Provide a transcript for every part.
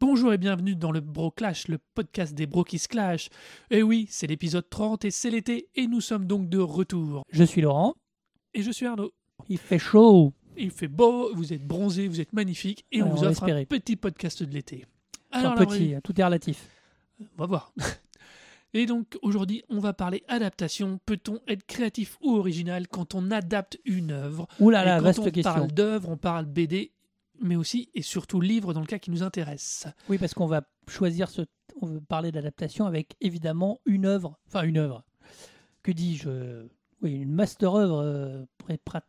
Bonjour et bienvenue dans le Bro Clash, le podcast des bros qui se clash. Et oui, c'est l'épisode 30 et c'est l'été et nous sommes donc de retour. Je suis Laurent. Et je suis Arnaud. Il fait chaud. Il fait beau, vous êtes bronzé, vous êtes magnifique et on vous offre un petit podcast de l'été. Enfin, la petit, tout est relatif. On va voir. Et donc aujourd'hui, on va parler adaptation. Peut-on être créatif ou original quand on adapte une œuvre? Ouh là Et là, quand vaste on question. parle d'œuvre, on parle BD, mais aussi et surtout livre dans le cas qui nous intéresse. Oui, parce qu'on va choisir ce. On veut parler d'adaptation avec évidemment une œuvre. Enfin, une œuvre. Que dis-je Oui, une master œuvre euh,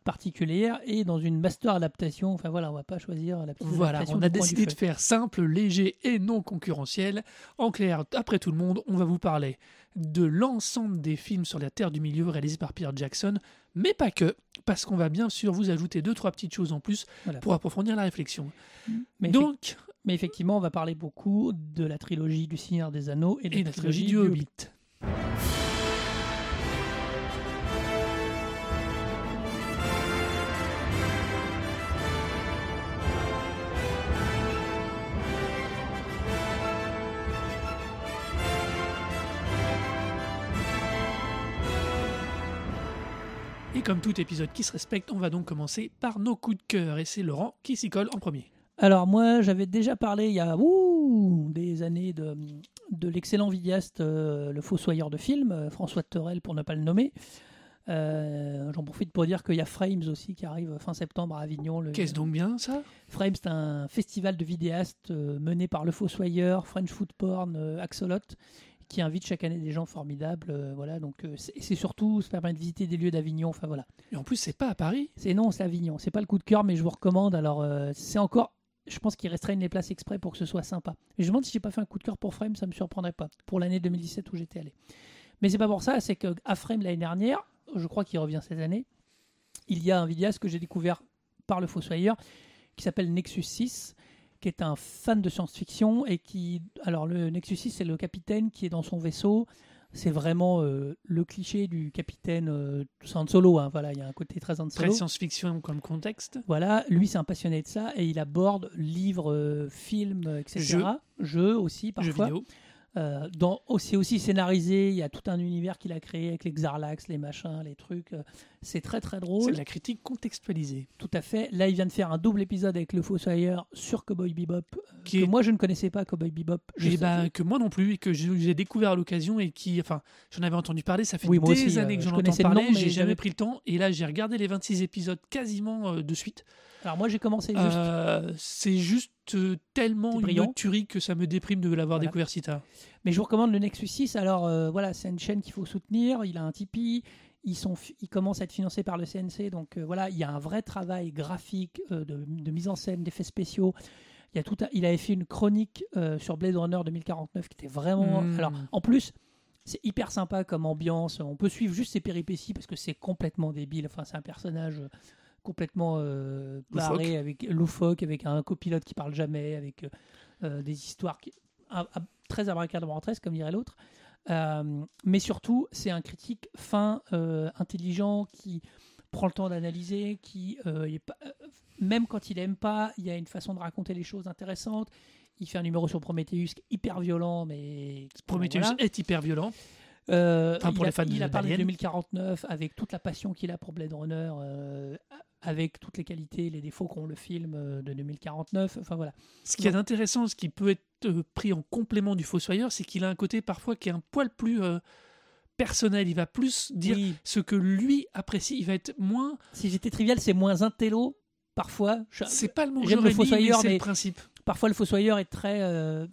particulière et dans une master adaptation. Enfin voilà, on va pas choisir la petite Voilà, on a décidé de faire simple, léger et non concurrentiel. En clair, après tout le monde, on va vous parler de l'ensemble des films sur la Terre du Milieu réalisés par Peter Jackson, mais pas que, parce qu'on va bien sûr vous ajouter deux trois petites choses en plus Voilà. pour approfondir la réflexion. Mais, Donc, mais effectivement, on va parler beaucoup de la trilogie du Seigneur des Anneaux et de et la trilogie du Hobbit. Comme tout épisode qui se respecte, on va donc commencer par nos coups de cœur. Et c'est Laurent qui s'y colle en premier. Alors moi, j'avais déjà parlé il y a ouh, des années de, de l'excellent vidéaste euh, Le Fossoyeur de film, euh, François Torel pour ne pas le nommer. Euh, J'en profite pour dire qu'il y a Frames aussi qui arrive fin septembre à Avignon. Qu'est-ce donc bien ça? Frames, c'est un festival de vidéastes mené par Le Fossoyeur, French Food Porn, Axolot, qui invite chaque année des gens formidables. euh, voilà, donc euh, c'est c'est surtout, ça permet de visiter des lieux d'Avignon. Enfin voilà. Et en plus, c'est pas à Paris. C'est non, c'est Avignon. C'est pas le coup de cœur, mais je vous recommande. Alors, euh, c'est encore. Je pense qu'ils restreignent les places exprès pour que ce soit sympa. Et je me demande si j'ai pas fait un coup de cœur pour Frame, ça me surprendrait pas. Pour l'année 2017 où j'étais allé. Mais c'est pas pour ça, c'est que à Frame l'année dernière, je crois qu'il revient cette année, il y a un vidéaste que j'ai découvert par le Fossoyeur qui s'appelle Nexus 6 qui est un fan de science-fiction et qui alors le Nexus 6 c'est le capitaine qui est dans son vaisseau c'est vraiment euh, le cliché du capitaine euh, Han Solo hein, voilà il y a un côté très Han Très Solo science-fiction comme contexte. voilà, lui c'est un passionné de ça et il aborde livres, euh, films, etc. Jeux. Jeux aussi Jeux parfois. vidéo. Euh, c'est aussi scénarisé, il y a tout un univers qu'il a créé avec les Xarlax, les machins, les trucs. Euh, C'est très très C'est drôle, de la critique contextualisée. tout à fait. Là il vient de faire un double épisode avec le Fossoyeur sur Cowboy Bebop, euh, Qui que est- moi je ne connaissais pas Cowboy Bebop. Je Et sais- bah, que moi non plus, et que j'ai découvert à l'occasion et qui, enfin, j'en avais entendu parler, ça fait Oui, des aussi, années euh, que je j'en entends connaissais le parler, j'ai jamais pris le temps, et là j'ai regardé les 26 épisodes quasiment euh, de suite. Alors moi j'ai commencé juste. Euh, c'est juste euh, tellement C'est une brillant. tuerie que ça me déprime de l'avoir Voilà. découvert si tard. Mais je vous recommande le Nexus 6. Alors euh, voilà, c'est une chaîne qu'il faut soutenir. Il a un Tipeee. Ils, sont, ils commencent à être financés par le CNC. Donc euh, voilà, il y a un vrai travail graphique, euh, de, de mise en scène, d'effets spéciaux. Il, y a tout un- il avait fait une chronique euh, sur Blade Runner 2049 qui était vraiment. Mm. Alors en plus, c'est hyper sympa comme ambiance. On peut suivre juste ses péripéties parce que c'est complètement débile. Enfin, c'est un personnage. complètement barré Loufoque. avec loufoque avec un copilote qui parle jamais avec des histoires qui, à- à- très abracadabrantes comme dirait l'autre. Euh, mais surtout, c'est un critique fin, euh, intelligent, qui prend le temps d'analyser, qui euh, il est pas- même quand il aime pas, il y a une façon de raconter les choses intéressantes. Il fait un numéro sur Prometheus qui est hyper violent, mais Prometheus voilà. est hyper violent. Enfin, pour il les a, fans il a parlé de d'Alien. 2049 avec toute la passion qu'il a pour Blade Runner, avec toutes les qualités, les défauts qu'ont le film euh, de 2049. Enfin voilà. Ce qui est intéressant, ce qui peut être euh, pris en complément du Fossoyeur, c'est qu'il a un côté parfois qui est un poil plus euh, personnel. Il va plus dire Oui, ce que lui apprécie. Il va être moins. si j'étais trivial, c'est moins intello parfois. Je- C'est pas le mot que j'aurais dit, mais c'est le principe. Parfois, le Fossoyeur est très, euh,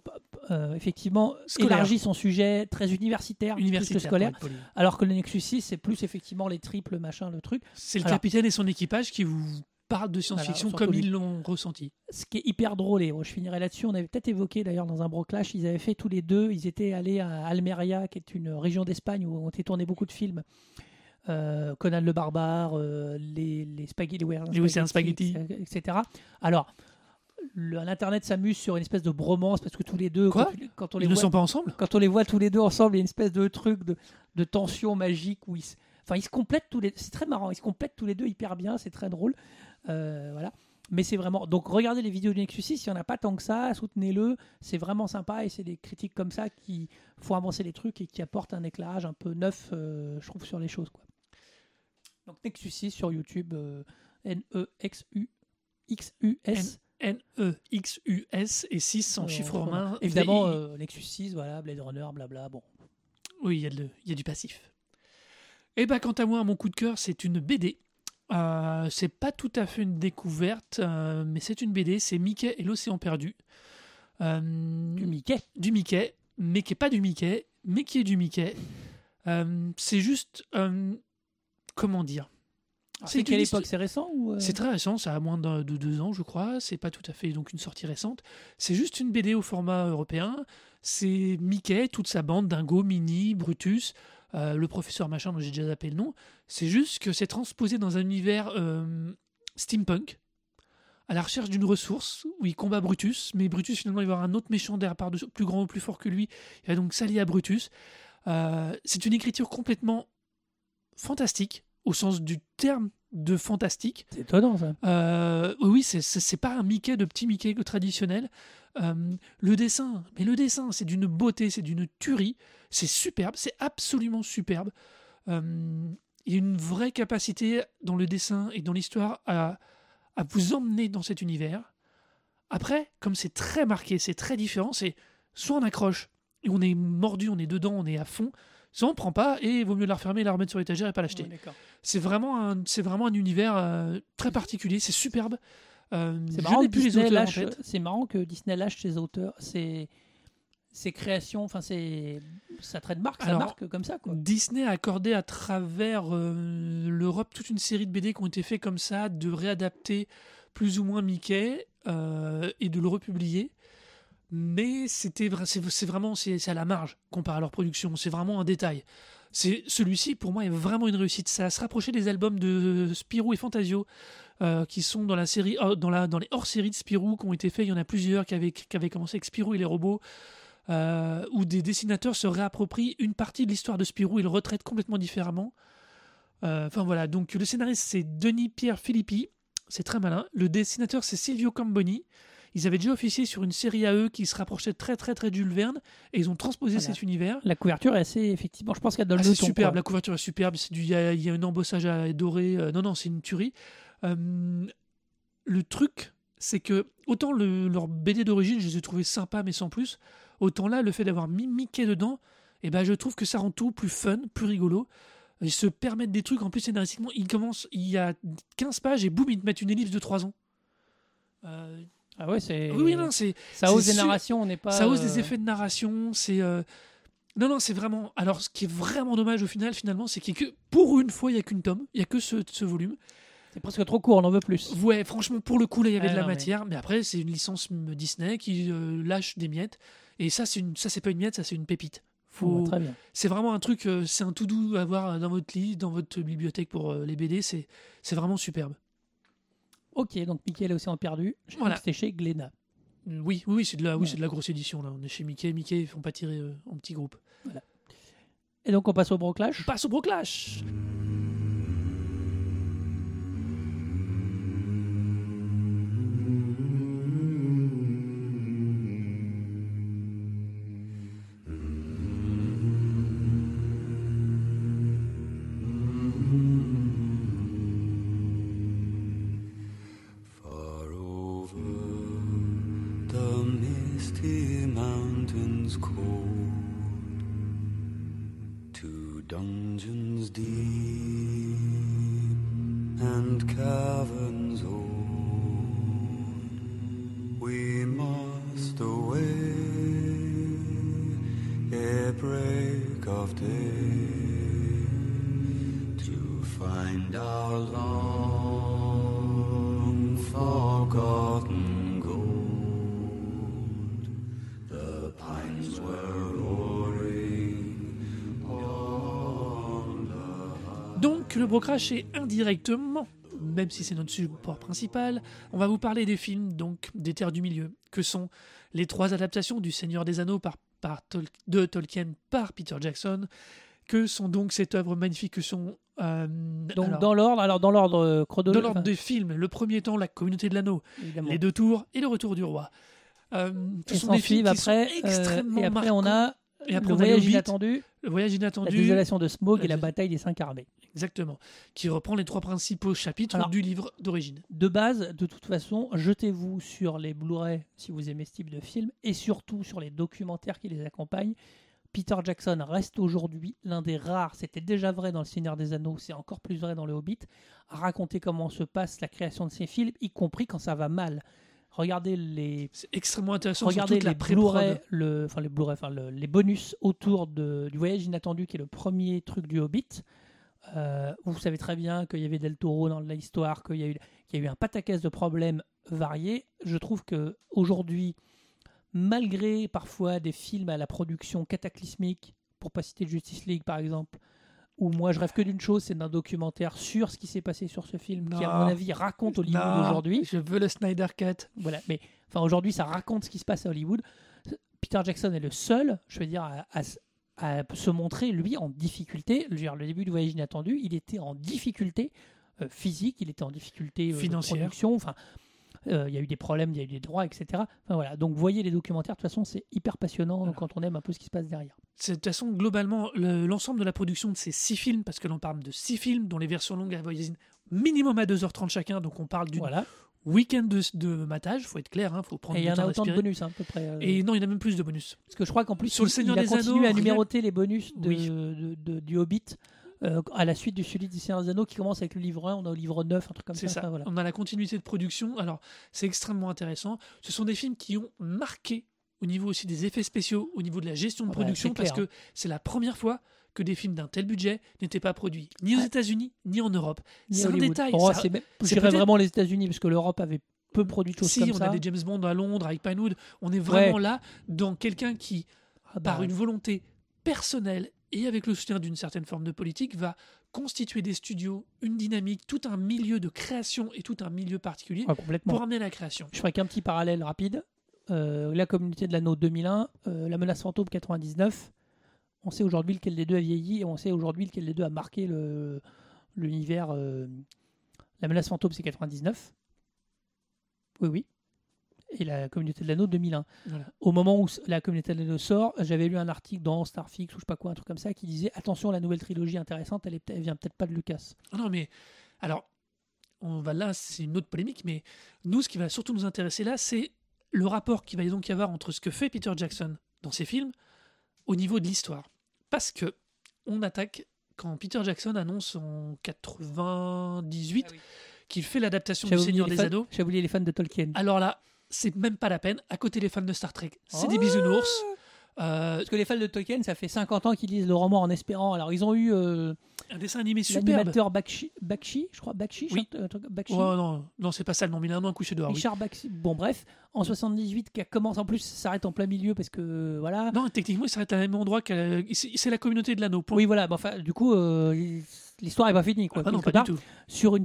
euh, effectivement, Scolaire. élargi son sujet, très universitaire, plus scolaire. Alors que le Nexus 6, c'est plus effectivement les triples, machin, le truc. C'est le Alors- capitaine et son équipage qui vous parlent de science-fiction Voilà, comme ils l'ont ressenti. Ce qui est hyper drôle, et je finirai là-dessus, on avait peut-être évoqué d'ailleurs dans un broclash, ils avaient fait tous les deux, ils étaient allés à Almeria, qui est une région d'Espagne où ont été tournés beaucoup de films. Euh, Conan le barbare, euh, les, les spaghetti, les etc. Alors, l'internet s'amuse sur une espèce de bromance parce que tous les deux, Quoi quand, tu- quand on les Ils ne voit, sont pas ensemble? quand on les voit tous les deux ensemble, il y a une espèce de truc de, de tension magique où ils, se- enfin, ils se complètent tous les. C'est très marrant. Ils se complètent tous les deux hyper bien. C'est très drôle. Euh, voilà. Mais c'est vraiment. Donc regardez les vidéos du Nexus 6, il n'y en a pas tant que ça, soutenez-le. C'est vraiment sympa et c'est des critiques comme ça qui font avancer les trucs et qui apportent un éclairage un peu neuf, euh, je trouve, sur les choses. Quoi. Donc Nexus 6 sur YouTube, euh, N-E-X-U-X-U-S. N-E-X-U-S et 6 en chiffre romain. Évidemment, VI. euh, Nexus 6, voilà, Blade Runner, blabla. Bon, Oui, il y, a de- il y a du passif. Et bah, quant à moi, mon coup de cœur, c'est une BD. Euh, c'est pas tout à fait une découverte, euh, mais c'est une BD. C'est Mickey et l'océan perdu. Euh, du Mickey. du Mickey, mais qui est pas du Mickey, mais qui est du Mickey. Euh, c'est juste. comment dire? C'est C'est quelle époque C'est récent ou euh, C'est très récent, ça a moins de, de deux ans, je crois. C'est pas tout à fait donc une sortie récente. C'est juste une BD au format européen. C'est Mickey, toute sa bande, Dingo, Minnie, Brutus, euh, le professeur machin dont j'ai déjà zappé le nom. C'est juste que c'est transposé dans un univers euh, steampunk, à la recherche d'une ressource où il combat Brutus, mais Brutus finalement il va avoir un autre méchant derrière par plus grand ou plus fort que lui. Il va donc s'allier à Brutus. C'est une écriture complètement fantastique au sens du terme de fantastique. C'est étonnant ça. Euh, oui, c'est- pas un Mickey de petit Mickey traditionnel. Euh, le dessin, mais le dessin, c'est d'une beauté, c'est d'une tuerie. C'est superbe, c'est absolument superbe. Euh, il y a une vraie capacité dans le dessin et dans l'histoire à, à vous emmener dans cet univers. Après, comme c'est très marqué, c'est très différent, c'est soit on accroche et on est mordu, on est dedans, on est à fond, soit on prend pas et il vaut mieux la refermer, la remettre sur l'étagère et pas l'acheter. C'est vraiment un, c'est vraiment un univers euh, très particulier, c'est superbe. Euh, C'est marrant, que Disney auteurs en lâche- c'est marrant que Disney lâche ses auteurs, ses, ses créations, enfin ses, sa trademark, sa Alors, marque comme ça. Quoi. Disney a accordé à travers euh, l'Europe toute une série de BD qui ont été faits comme ça, de réadapter plus ou moins Mickey et de le republier. Mais c'était c'est vraiment c'est à la marge comparé à leur production. C'est vraiment un détail. C'est celui-ci pour moi est vraiment une réussite. Ça se rapprochait des albums de Spirou et Fantasio euh, qui sont dans la série oh, dans les hors-séries de Spirou qui ont été faits. Il y en a plusieurs qui avaient qui avaient commencé avec Spirou et les robots. euh, où des dessinateurs se réapproprient une partie de l'histoire de Spirou et le retraitent complètement différemment. Euh, Enfin voilà, donc le scénariste c'est Denis Pierre Filippi, c'est très malin. Le dessinateur c'est Silvio Camboni. Ils avaient déjà officié sur une série à eux qui se rapprochait très très très du Verne et ils ont transposé Voilà. cet univers. La couverture est assez, effectivement, je pense qu'elle donne Ah, le c'est superbe, quoi. la couverture est superbe. Il y, a- il y a un embossage à doré. euh, non, non, c'est une tuerie. Euh, le truc, c'est que autant le, leur BD d'origine, je les ai trouvés sympas, mais sans plus. Autant là, le fait d'avoir mis Mickey dedans, eh ben, je trouve que ça rend tout plus fun, plus rigolo. Ils se permettent des trucs, en plus scénaristiquement, ils commencent, il y a 15 pages et boum, ils te mettent une ellipse de 3 ans. Euh, Ah ouais, c'est. oui, oui, non, c'est ça hausse des su- narrations, on n'est pas. ça hausse euh, des effets de narration, c'est euh, non non c'est vraiment alors ce qui est vraiment dommage au final finalement c'est que pour une fois il y a qu'une tome, il y a que ce, ce volume. C'est presque trop court, on en veut plus. Ouais franchement pour le coup là il y avait Ah, de la non, matière, mais, après c'est une licence Disney qui euh, lâche des miettes et ça c'est une ça c'est pas une miette ça c'est une pépite. Faut bien. c'est vraiment un truc euh, c'est un tout doux à avoir dans votre lit, dans votre bibliothèque pour euh, les BD c'est c'est vraiment superbe. Ok, donc Mickey et l'océan perdu. Je crois Voilà. C'était chez Glénat. Oui oui, oui c'est de la oui, Ouais. c'est de la grosse édition là, on est chez Mickey, Mickey ils font pas tirer euh, en petits groupes. Et donc on passe au On Broclash. passe au Broclash. Est indirectement, même si c'est notre support principal, on va vous parler des films donc des Terres du Milieu, que sont les trois adaptations du Seigneur des Anneaux par, par Tol- de Tolkien par Peter Jackson, que sont donc cette œuvre magnifique que sont Euh, Donc alors, dans l'ordre, alors dans l'ordre euh, dans chronologique, l'ordre des films, le premier temps, La Communauté de l'Anneau. Les Deux Tours et Le Retour du Roi. Euh, ce Et sont des films qui après, sont euh, extrêmement et après on a Et après, le on a Le voyage inattendu, la désolation de La et la bataille des cinq armées. exactement, qui reprend les trois principaux chapitres Alors- du livre d'origine. De base, de toute façon, jetez-vous sur les Blu-ray si vous aimez ce type de film et surtout sur les documentaires qui les accompagnent. Peter Jackson reste aujourd'hui l'un des rares, c'était déjà vrai dans Le Seigneur des Anneaux, c'est encore plus vrai dans Le Hobbit, à raconter comment se passe la création de ces films, y compris quand ça va mal. Regardez les, C'est extrêmement intéressant. regardez les Blu-ray, le, enfin les Blu-ray, enfin le- les bonus autour de, du Voyage inattendu, qui est le premier truc du Hobbit. Euh, vous savez très bien qu'il y avait Del Toro dans l'histoire, qu'il y a eu, qu'il y a eu un pataquès de problèmes variés. Je trouve que aujourd'hui, malgré parfois des films à la production cataclysmique, pour pas citer Justice League par exemple, où moi je rêve que d'une chose, c'est d'un documentaire sur ce qui s'est passé sur ce film, qui à mon avis raconte Hollywood aujourd'hui. Je veux le Snyder Cut. Voilà, mais enfin aujourd'hui, ça raconte ce qui se passe à Hollywood. Peter Jackson est le seul, je veux dire, à, à s- à se montrer lui en difficulté. Dire, le début du voyage inattendu, il était en difficulté euh, physique, il était en difficulté euh, de Financière. production. Enfin, il y a eu des problèmes, il y a eu des droits, etc. Enfin voilà. Donc voyez les documentaires. De toute façon, c'est hyper passionnant Voilà. quand on aime un peu ce qui se passe derrière. De toute façon, globalement, le- l'ensemble de la production de ces six films, parce que l'on parle de six films dont les versions longues avoisinent minimum à 2h30 chacun, donc on parle d'une Voilà. week-end de, de matage, faut être clair, hein, faut prendre Et il y en a autant de bonus, hein, à peu près. euh, Et non, il y en a même plus de bonus. Parce que je crois qu'en plus, Sur le il- Seigneur il a des continué Anneaux, à rien- numéroter les bonus de, Oui. de- de- du Hobbit euh, à la suite du celui du Seigneur des Anneaux qui commence avec le livre 1, on a au livre 9, un truc comme ça. C'est ça. enfin, voilà. On a la continuité de production. Alors, c'est extrêmement intéressant. Ce sont des films qui ont marqué au niveau aussi des effets spéciaux, au niveau de la gestion de Ah bah, production, parce que c'est la première fois que des films d'un tel budget n'étaient pas produits ni aux. États-Unis ni en Europe. C'est un détail. Oh, ça- c'est vraiment les États-Unis, parce que l'Europe avait peu produit de choses Si, comme on ça. a des James Bond à Londres avec Pinewood, on est vraiment Ouais. là dans quelqu'un qui, Ah bah, par une volonté personnelle et avec le soutien d'une certaine forme de politique, va constituer des studios, une dynamique, tout un milieu de création et tout un milieu particulier pour amener la création. Je ferai qu'un petit parallèle rapide. Euh, la communauté de l'anneau 2001, euh, la menace fantôme 99. On sait aujourd'hui lequel des deux a vieilli et on sait aujourd'hui lequel des deux a marqué le- l'univers. euh, la menace fantôme, c'est 99. Oui, oui. Et la communauté de l'anneau 2001. Voilà. Au moment où la communauté de l'anneau sort, j'avais lu un article dans Starfix ou je sais pas quoi, un truc comme ça, qui disait attention, la nouvelle trilogie intéressante, elle, est, elle vient peut-être pas de Lucas. Ah Non, mais alors, on va là, c'est une autre polémique, mais nous, ce qui va surtout nous intéresser là, c'est le rapport qu'il va donc y avoir entre ce que fait Peter Jackson dans ses films au niveau de l'histoire. Parce que on attaque quand Peter Jackson annonce en 98 Ah oui. qu'il fait l'adaptation du Seigneur des fans- Anneaux. J'avais oublié les fans de Tolkien. Alors là, c'est même pas la peine. À côté des fans de Star Trek, c'est des Oh bisounours. Euh, Parce que les fans de Tolkien, ça fait 50 ans qu'ils lisent le roman en espérant. Alors, ils ont eu euh, un dessin animé superbe. l'animateur Bakshi, Bakshi, je crois, Bakshi, Oui. un truc- Bakshi. Ouais, non, non, c'est pas ça le nom, mais il a un nom couché dehors. oui. Richard Bakshi. Bon, bref, en 78, qui a commencé en plus, ça s'arrête en plein milieu parce que voilà. Non, techniquement, il s'arrête à même endroit que c'est c'est la communauté de l'anneau. Oui, voilà. mais enfin, du coup, euh, l'histoire est pas finie, quoi. Ah non, pas part. du tout. Sur une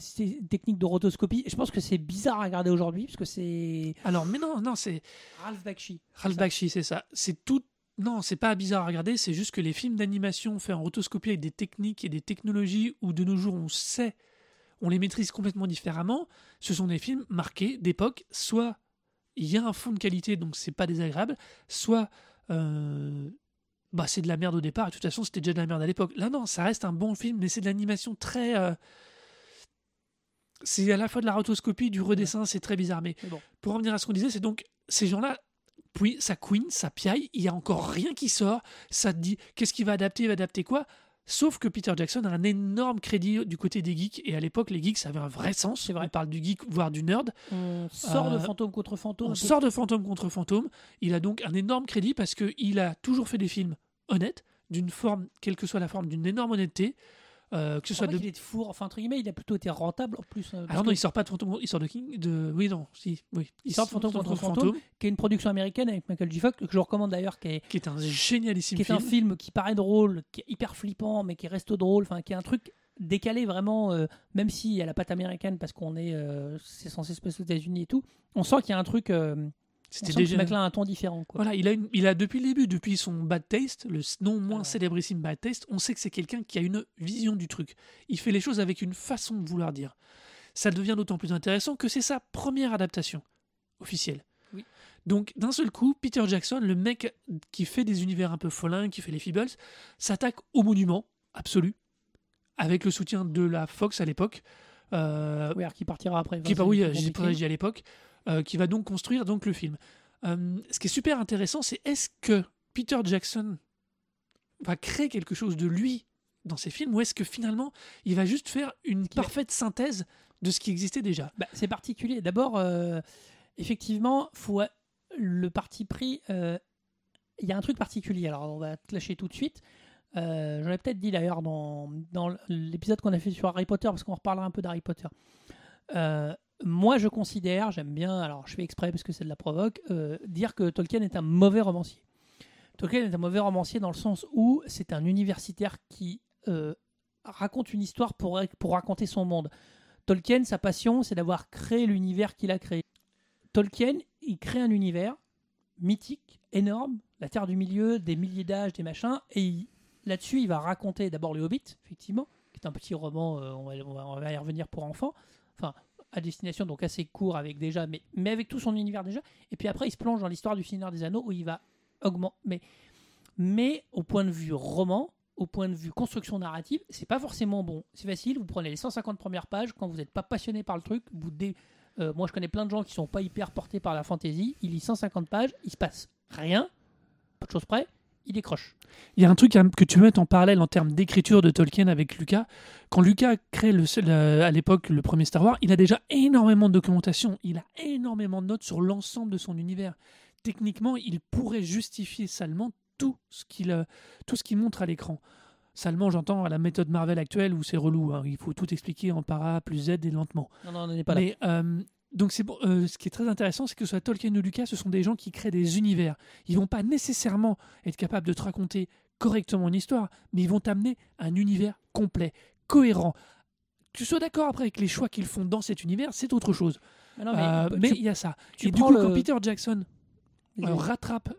technique de rotoscopie. Je pense que c'est bizarre à regarder aujourd'hui parce que c'est Alors, mais non, non, c'est Ralph Bakshi. Ralph Bakshi, c'est ça. C'est tout. Non, c'est pas bizarre à regarder, c'est juste que les films d'animation faits en rotoscopie avec des techniques et des technologies où de nos jours on sait, on les maîtrise complètement différemment, ce sont des films marqués d'époque. Soit il y a un fond de qualité, donc c'est pas désagréable, soit euh, bah, c'est de la merde au départ, et de toute façon c'était déjà de la merde à l'époque. Là, non, ça reste un bon film, mais c'est de l'animation très. euh, c'est à la fois de la rotoscopie, du redessin, c'est très bizarre. Mais Mais bon. pour revenir à ce qu'on disait, c'est donc ces gens-là, puis ça queen, ça piaille, il y a encore rien qui sort, ça te dit qu'est-ce qu'il va adapter, il va adapter quoi? Sauf que Peter Jackson a un énorme crédit du côté des geeks, et à l'époque, les geeks, ça avait un vrai sens. C'est vrai. On parle du geek, voire du nerd. On sort de Euh, fantôme contre fantôme. On sort de fantôme contre fantôme. Il a donc un énorme crédit parce qu'il a toujours fait des films honnêtes, d'une forme, quelle que soit la forme, d'une énorme honnêteté. euh, que ce soit de est de four, enfin entre guillemets, il a plutôt été rentable en plus. euh, alors non, que- il sort pas de Fantôme, il sort de King, de oui non, si, oui, Il sort de Fantôme contre Fantôme. qui est une production américaine avec Michael J. Fox, que je recommande d'ailleurs, qui est, qui est un génialissime qui est film. un film qui paraît drôle, qui est hyper flippant, mais qui reste drôle, enfin qui est un truc décalé vraiment, euh, même s'il y a la patte américaine parce qu'on est, euh, c'est censé se passer aux États-Unis et tout, on sent qu'il y a un truc, euh, C'était ce déjà. mec-là a un ton différent. Quoi. Voilà, il a, une- il a depuis le début, depuis son Bad Taste, le non moins Ouais. célébrissime Bad Taste, on sait que c'est quelqu'un qui a une vision du truc. Il fait les choses avec une façon de vouloir dire. Ça devient d'autant plus intéressant que c'est sa première adaptation officielle. Oui. Donc d'un seul coup, Peter Jackson, le mec qui fait des univers un peu folins, qui fait les Feebles, s'attaque au monument absolu, avec le soutien de la Fox à l'époque. Euh, Oui, alors qui partira après. qui, bah oui, c'est j'ai à l'époque, euh, qui va donc construire donc le film. Euh, ce qui est super intéressant, c'est est-ce que Peter Jackson va créer quelque chose de lui dans ses films, ou est-ce que finalement il va juste faire une parfaite synthèse de ce qui existait déjà? Bah, c'est particulier. D'abord, euh, effectivement, faut le parti pris. euh, Il y a un truc particulier. Alors, on va te lâcher tout de suite. Euh, J'en ai peut-être dit d'ailleurs dans, dans l'épisode qu'on a fait sur Harry Potter, parce qu'on reparlera un peu d'Harry Potter. Moi, je considère, j'aime bien, alors je fais exprès parce que c'est de la provoque, euh, dire que Tolkien est un mauvais romancier. Tolkien est un mauvais romancier dans le sens où c'est un universitaire qui euh, raconte une histoire pour, pour raconter son monde. Tolkien, sa passion, c'est d'avoir créé l'univers qu'il a créé. Tolkien, il crée un univers mythique, énorme, la Terre du Milieu, des milliers d'âges, des machins, et là-dessus, il va raconter d'abord les Hobbits, effectivement, qui est un petit roman, euh, on va- on va y revenir pour enfants, enfin, à destination, donc assez court avec déjà, mais, mais avec tout son univers déjà, et puis après, il se plonge dans l'histoire du Seigneur des Anneaux, où il va augmenter, mais, mais au point de vue roman, au point de vue construction narrative, c'est pas forcément bon. C'est facile, vous prenez les 150 premières pages, quand vous n'êtes pas passionné par le truc, vous dé- euh, moi je connais plein de gens qui sont pas hyper portés par la fantasy, ils lisent 150 pages, il se passe rien, pas de choses près, il décroche. Il y a un truc à- que tu mets en parallèle en termes d'écriture de Tolkien avec Lucas. Quand Lucas crée le, le- à l'époque le premier Star Wars, il a déjà énormément de documentation, il a énormément de notes sur l'ensemble de son univers. Techniquement, il pourrait justifier salement tout ce qu'il euh, tout ce qu'il montre à l'écran. Salement, j'entends à la méthode Marvel actuelle où c'est relou, hein, il faut tout expliquer en para plus Z et lentement. Non, non, on pas là. Mais euh, donc c'est bon, euh, ce qui est très intéressant, c'est que ce soit Tolkien ou Lucas, ce sont des gens qui créent des univers. Ils vont pas nécessairement être capables de te raconter correctement une histoire, mais ils vont t'amener un univers complet, cohérent. Tu sois d'accord après avec les choix qu'ils font dans cet univers, c'est autre chose. Ah non, Euh, mais il y a ça. tu Et du coup, le- quand Peter Jackson euh, rattrape,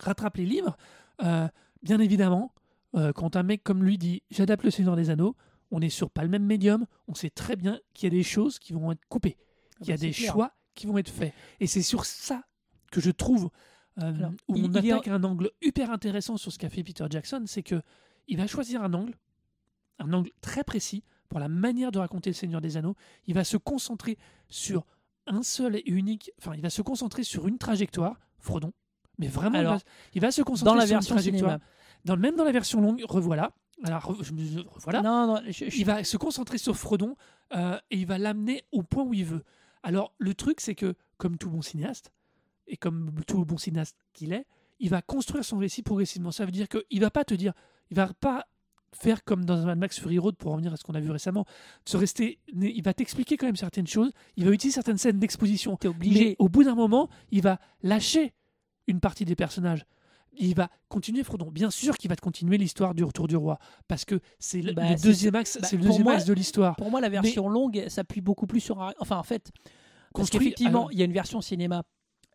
rattrape les livres, bien évidemment, quand un mec comme lui dit j'adapte le Seigneur des Anneaux, on est sur pas le même médium, on sait très bien qu'il y a des choses qui vont être coupées, Ah qu'il y a bah, des clair. choix qui vont être faits. Et c'est sur ça que je trouve euh, Alors, où il- on y a- attaque un angle hyper intéressant sur ce qu'a fait Peter Jackson, c'est que il va choisir un angle, un angle très précis pour la manière de raconter le Seigneur des Anneaux. Il va se concentrer sur un seul et unique, enfin, il va se concentrer sur une trajectoire, Frodon. Mais vraiment, il va- il va se concentrer Dans la sur version une trajectoire. cinéma. Dans, même dans la version longue, revoilà. Alors, je revoilà. Non, non, je- Il va se concentrer sur Frodon euh, et il va l'amener au point où il veut. Alors, le truc, c'est que, comme tout bon cinéaste, et comme tout bon cinéaste qu'il est, il va construire son récit progressivement. Ça veut dire qu'il va pas te dire, il va pas faire comme dans un Mad Max Fury Road, pour revenir à ce qu'on a vu récemment, se rester, il va t'expliquer quand même certaines choses, il va utiliser certaines scènes d'exposition, t'es mais obligé. au bout d'un moment, il va lâcher une partie des personnages. Il va continuer Frodon. Bien sûr qu'il va te continuer l'histoire du Retour du Roi, parce que c'est le, Bah, le deuxième axe, bah, c'est le deuxième moi- axe de l'histoire. Pour moi, la version longue s'appuie beaucoup plus sur. un- Enfin, en fait, parce qu'effectivement, il y a une version cinéma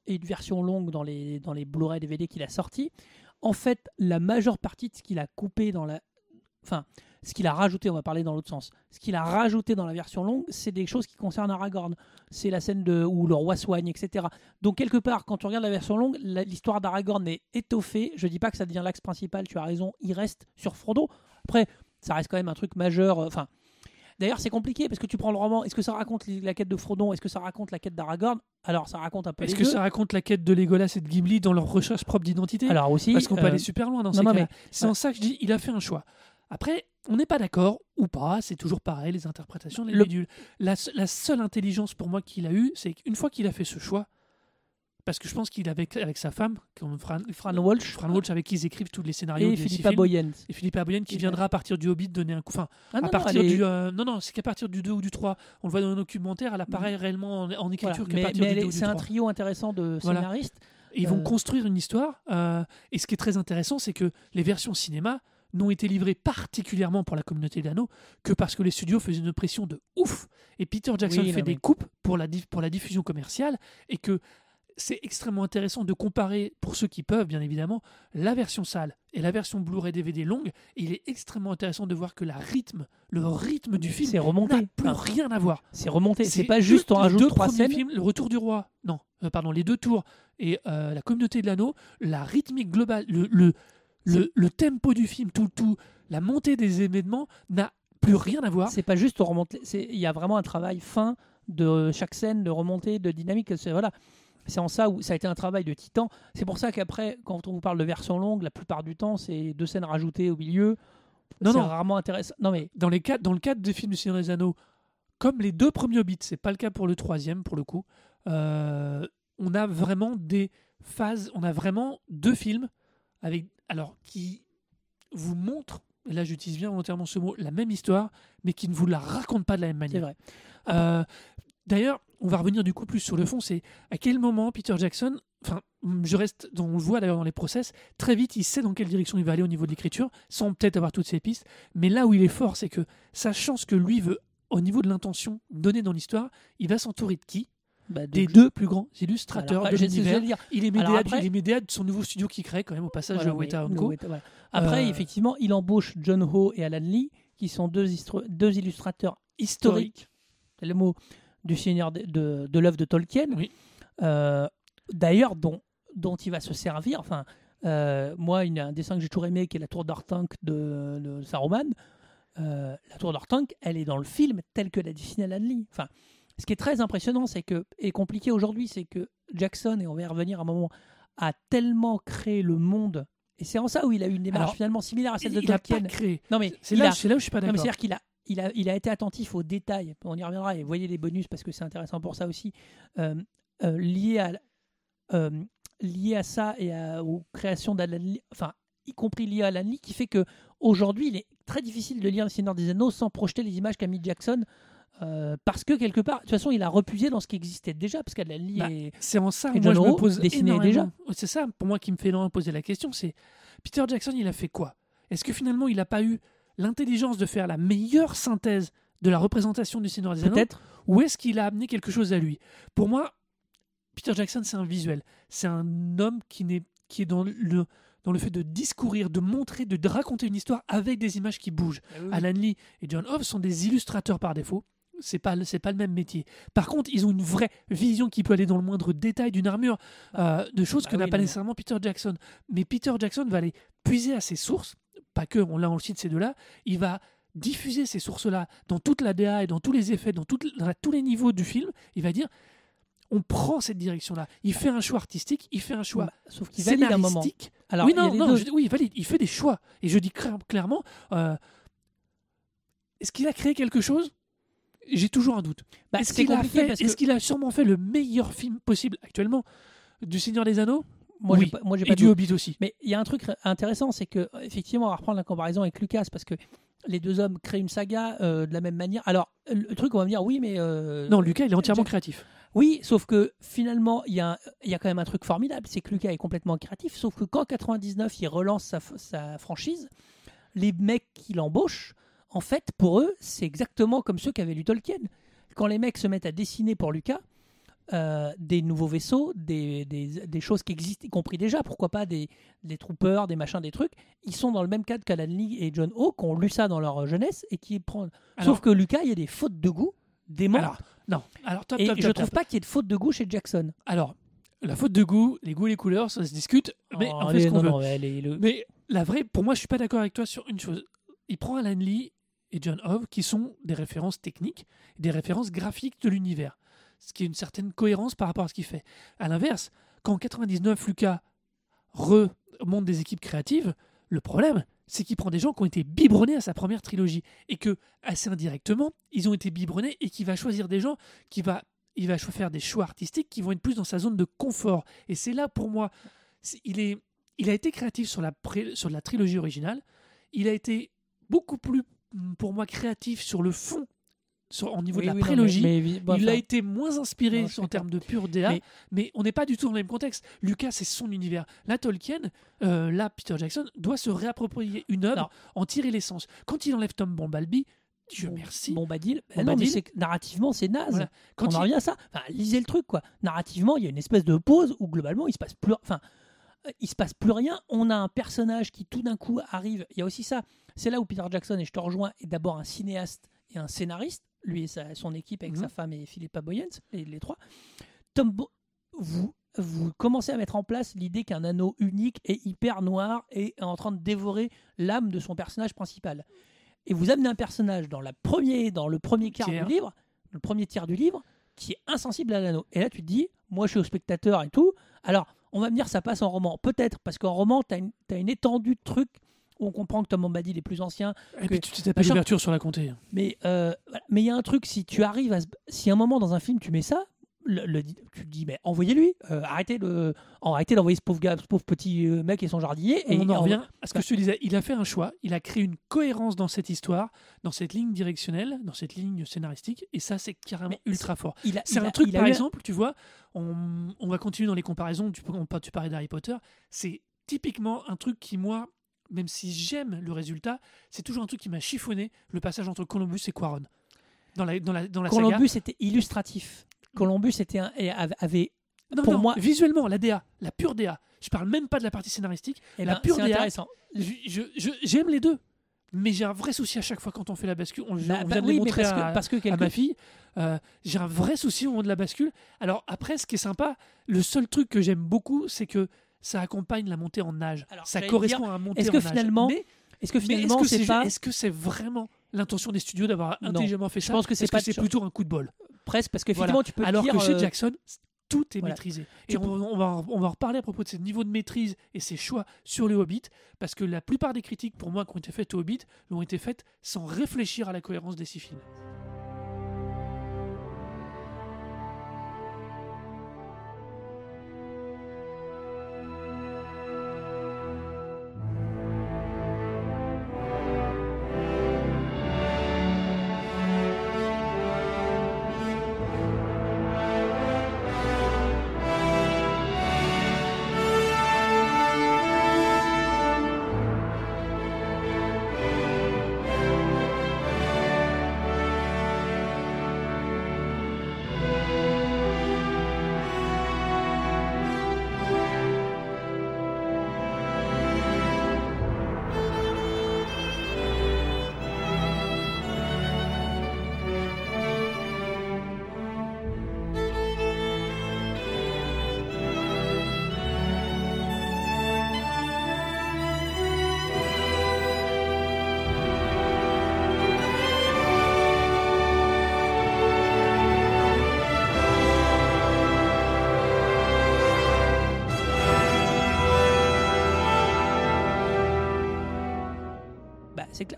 et une version longue dans les, dans les Blu-ray DVD qu'il a sorti. En fait, la majeure partie de ce qu'il a coupé dans la. Enfin, ce qu'il a rajouté, on va parler dans l'autre sens. Ce qu'il a rajouté dans la version longue, c'est des choses qui concernent Aragorn. C'est la scène de, où le roi soigne, etc. Donc, quelque part, quand tu regardes la version longue, l'histoire d'Aragorn est étoffée. Je dis pas que ça devient l'axe principal, tu as raison, il reste sur Frodo. Après, ça reste quand même un truc majeur. euh, Enfin, D'ailleurs, c'est compliqué parce que tu prends le roman. Est-ce que ça raconte la quête de Frodon Est-ce que ça raconte la quête d'Aragorn? Alors, ça raconte un peu Est-ce que deux. ça raconte la quête de Legolas et de Gimli dans leur recherche propre d'identité? Alors aussi, Parce qu'on peut euh, aller super loin dans non, ces cas mais- C'est en ça que je dis, il a fait un choix. Après, on n'est pas d'accord ou pas, c'est toujours pareil, les interprétations, les Le-. La, se- la seule intelligence pour moi qu'il a eue, c'est qu'une fois qu'il a fait ce choix, parce que je pense qu'il avait avec sa femme, comme Fran, Fran Walsh Fran Walsh, avec qui ils écrivent tous les scénarios et Philippa. Boyens. Et Philippe Aboyen qui viendra à partir du Hobbit donner un coup. Enfin, Ah non, à non, partir est- du. euh, non, non, c'est qu'à partir du 2 ou du 3. On le voit dans le documentaire, elle apparaît réellement en, en voilà. écriture qu'à Mais, partir mais du elle 2 est- ou du c'est un 3. trio intéressant de Voilà. scénaristes. Ils vont Euh, construire une histoire. euh, et ce qui est très intéressant, c'est que les versions cinéma n'ont été livrées particulièrement pour la communauté d'anneaux que parce que les studios faisaient une pression de ouf. Et Peter Jackson Oui, fait des coupes pour la, pour la diffusion commerciale et que c'est extrêmement intéressant de comparer, pour ceux qui peuvent, bien évidemment, la version sale et la version Blu-ray DVD longue. Et il est extrêmement intéressant de voir que la rythme, le rythme du film C'est remonté. n'a plus rien à voir. C'est remonté. C'est pas juste les rajoute deux trois scènes. films, le Retour du Roi, non, euh, pardon, les deux tours et euh, la Communauté de l'Anneau, la rythmique globale, le, le, le, le tempo du film, tout, tout, la montée des événements n'a plus rien à voir. C'est pas juste on remonte. c'est- Il y a vraiment un travail fin de chaque scène, de remontée, de dynamique. C'est voilà. C'est en ça où ça a été un travail de titan. C'est pour ça qu'après, quand on vous parle de version longue, la plupart du temps, c'est deux scènes rajoutées au milieu. Non, c'est non. rarement intéressant. Non mais Dans, les cas, dans le cadre des films du Seigneur des Anneaux, comme les deux premiers Hobbits, c'est pas le cas pour le troisième, pour le coup, euh, on a vraiment des phases, on a vraiment deux films avec, alors, qui vous montrent, et là j'utilise bien volontairement ce mot, la même histoire, mais qui ne vous la racontent pas de la même c'est manière. vrai. Euh, D'ailleurs, on va revenir du coup plus sur le fond, c'est à quel moment Peter Jackson, enfin, je reste, on le voit d'ailleurs dans les process, très vite il sait dans quelle direction il va aller au niveau de l'écriture, sans peut-être avoir toutes ses pistes, mais là où il est fort, c'est que sachant ce que lui veut au niveau de l'intention donner dans l'histoire, il va s'entourer de qui? Bah, de- Des deux plus grands illustrateurs Alors, de l'univers. Il est Alors média, après- il est son nouveau studio qu'il crée quand même au passage Voilà, Weta Co. Weta, voilà. Après, Euh, effectivement, il embauche John Ho et Alan Lee, qui sont deux, illustrateurs historiques, c'est le mot, du Seigneur de, de, de l'œuvre de Tolkien. Oui. Euh, D'ailleurs, dont, dont il va se servir. Enfin, euh, moi, il y a un dessin que j'ai toujours aimé, qui est la Tour d'Ortank de, de Saruman. Euh, la Tour d'Ortank, elle est dans le film telle que l'a dessiné Alan Lee. Enfin, ce qui est très impressionnant, c'est que et compliqué aujourd'hui, c'est que Jackson et on va y revenir un moment a tellement créé le monde et c'est en ça où il a eu une démarche Alors, finalement similaire à celle de Il n'a pas créé. Non mais C'est là, a- où je suis pas d'accord. c'est-à-dire qu'il a, il a, il a été attentif aux détails. On y reviendra et voyez les bonus parce que c'est intéressant pour ça aussi. Euh, euh, lié, à, euh, lié à ça et à- aux créations d'Alan Lee, enfin, y compris lié à Alan Lee, qui fait que aujourd'hui il est très difficile de lire Le Seigneur des Anneaux sans projeter les images qu'a mis Jackson. Euh, parce que quelque part, de toute façon, il a repuisé dans ce qui existait déjà, parce qu'Alan Lee Bah, est. C'est en ça Et moi John je me pose énormément- déjà. C'est ça pour moi qui me fait énormément poser la question, c'est Peter Jackson, il a fait quoi? Est-ce que finalement il n'a pas eu l'intelligence de faire la meilleure synthèse de la représentation du Seigneur des Anneaux? Peut-être. ou est-ce qu'il a amené quelque chose à lui? Pour moi, Peter Jackson, c'est un visuel. C'est un homme qui, est dans le, dans le fait de discourir, de montrer, de raconter une histoire avec des images qui bougent. Alan Lee et John Hobbs sont des illustrateurs par défaut. C'est pas c'est pas le même métier. Par contre, ils ont une vraie vision qui peut aller dans le moindre détail d'une armure, euh, de choses bah que n'a oui, pas non, nécessairement Peter Jackson. Mais Peter Jackson va aller puiser à ses sources, pas que, on l'a on le cite ces deux-là, il va diffuser ces sources-là dans toute la DA et dans tous les effets, dans, tous les niveaux du film. Il va dire, on prend cette direction-là. Il fait un choix artistique, il fait un choix Bah, sauf qu'il valide un moment. Alors, oui, il non, les non, je- oui, il valide. Il fait des choix. Et je dis cla- clairement, euh, est-ce qu'il a créé quelque chose? J'ai toujours un doute. Bah, est-ce qu'il a, compliqué fait- parce est-ce que qu'il a sûrement fait le meilleur film possible actuellement du Seigneur des Anneaux? Moi, oui. pas, moi, et pas du. Hobbit aussi Mais il y a un truc intéressant, c'est que effectivement, on va reprendre la comparaison avec Lucas parce que les deux hommes créent une saga euh, de la même manière. Alors, le truc, on va me dire, oui, mais euh, Non, Lucas, il est entièrement créatif. oui, sauf que finalement, il y, a, un- il y a quand même un truc formidable, c'est que Lucas est complètement créatif. Sauf que quand 99, il relance sa, sa franchise, les mecs qu'il embauche, en fait, pour eux, c'est exactement comme ceux qu'avait lu Tolkien. Quand les mecs se mettent à dessiner pour Lucas, euh, des nouveaux vaisseaux, des, des- des choses qui existent, y compris déjà, pourquoi pas des, des troopers, des machins, des trucs, ils sont dans le même cadre qu'Alan Lee et John Ho, qui ont lu ça dans leur jeunesse et qui prennent. Sauf que Lucas, il y a des fautes de goût, des Alors, non. Alors, top, et top, je top, trouve pas qu'il y ait de faute de goût chez Jackson. Alors, la faute de goût, les goûts et les couleurs, ça se discute, mais Oh, on fait allez, ce qu'on non, veut. non, le- Mais la vraie, pour moi, je suis pas d'accord avec toi sur une chose. Il prend Alan Lee et John Hove, qui sont des références techniques, des références graphiques de l'univers, ce qui est une certaine cohérence par rapport à ce qu'il fait. À l'inverse, quand en 99, Lucas remonte des équipes créatives, le problème, c'est qu'il prend des gens qui ont été biberonnés à sa première trilogie et que, assez indirectement, ils ont été biberonnés et qu'il va choisir des gens qui va il va faire des choix artistiques qui vont être plus dans sa zone de confort. Et c'est là, pour moi, il, est, il a été créatif sur la, sur la trilogie originale. Il a été beaucoup plus, pour moi, créatif sur le fond, sur, au niveau Oui, de la oui, non, prélogie. mais- mais- bon, il a été moins inspiré Non, en termes de pur DA, Mais- mais, on n'est pas du tout dans le même contexte. Lucas, c'est son univers. Là, Tolkien, euh, là, Peter Jackson doit se réapproprier une œuvre, en tirer l'essence. Quand il enlève Tom Bombalby, Dieu Bon- merci. Bombadil. Bah Bombadil. non, mais narrativement, c'est naze. Voilà. Quand on il- en revient à ça. Enfin, lisez le truc, quoi. Narrativement, il y a une espèce de pause où globalement, il se passe plus. Enfin, euh, il se passe plus rien. On a un personnage qui tout d'un coup arrive. Il y a aussi ça. C'est là où Peter Jackson, et je te rejoins, est d'abord un cinéaste et un scénariste. Lui et sa- son équipe avec Mhm. sa femme et Philippa Boyens, les, les trois. Tom, Bo- vous, vous commencez à mettre en place l'idée qu'un anneau unique est hyper noir et est en train de dévorer l'âme de son personnage principal. Et vous amenez un personnage dans, la premier, dans le premier quart Tiers. du livre, le premier tiers du livre, qui est insensible à l'anneau. Et là, tu te dis, moi, je suis au spectateur et tout. Alors, on va me dire, ça passe en roman. Peut-être, parce qu'en roman, tu as, une étendue de trucs on comprend que Tom Bombadil est plus ancien. Et puis que- tu t'es tapé l'ouverture sur la comté. Mais euh, mais il y a un truc, si tu arrives à. Si à un moment dans un film, tu mets ça, le, le- tu te dis, mais envoyez-lui. euh, arrêtez, de, arrêtez d'envoyer ce pauvre, gars, ce pauvre petit euh, mec et son jardinier. Et on en en- revient à ce que je te disais. Il a fait un choix. Il a créé une cohérence dans cette histoire, dans cette ligne directionnelle, dans cette ligne scénaristique. Et ça, c'est carrément Mais ultra fort. C'est un a- truc, par eu exemple, tu vois, on, on va continuer dans les comparaisons. Tu, on- tu parlais d'Harry Potter. C'est typiquement un truc qui, moi, même si j'aime le résultat, c'est toujours un truc qui m'a chiffonné le passage entre Columbus et Quaron. Dans la, dans la, dans la saga. Columbus était illustratif. Columbus était un, et avait-. Non, pour non, moi- visuellement, la DA, la pure DA. Je parle même pas de la partie scénaristique. eh La ben, pure c'est DA, J'aime les deux. Mais j'ai un vrai souci à chaque fois quand on fait la bascule. On, Bah, on bah vient oui, mais montrer parce à, que, parce que à ma fille. Euh, j'ai un vrai souci au moment de la bascule. Alors après, ce qui est sympa, le seul truc que j'aime beaucoup, c'est que ça accompagne la montée en âge. Alors, ça correspond à un montée est-ce en que âge. finalement, Mais, Est-ce que mais est-ce finalement, que c'est c'est pas est-ce que c'est vraiment l'intention des studios d'avoir Non. intelligemment fait Je ça pense que c'est Est-ce pas c'est de- plutôt un coup de bol presque parce que Voilà. finalement, tu peux Alors dire. que chez euh, Jackson, tout est voilà. maîtrisé. Et on, peux- on va, on va en reparler à propos de ce niveau de maîtrise et ses choix sur le Hobbit, parce que la plupart des critiques, pour moi, qui ont été faites au Hobbit, ont été faites sans réfléchir à la cohérence des six films.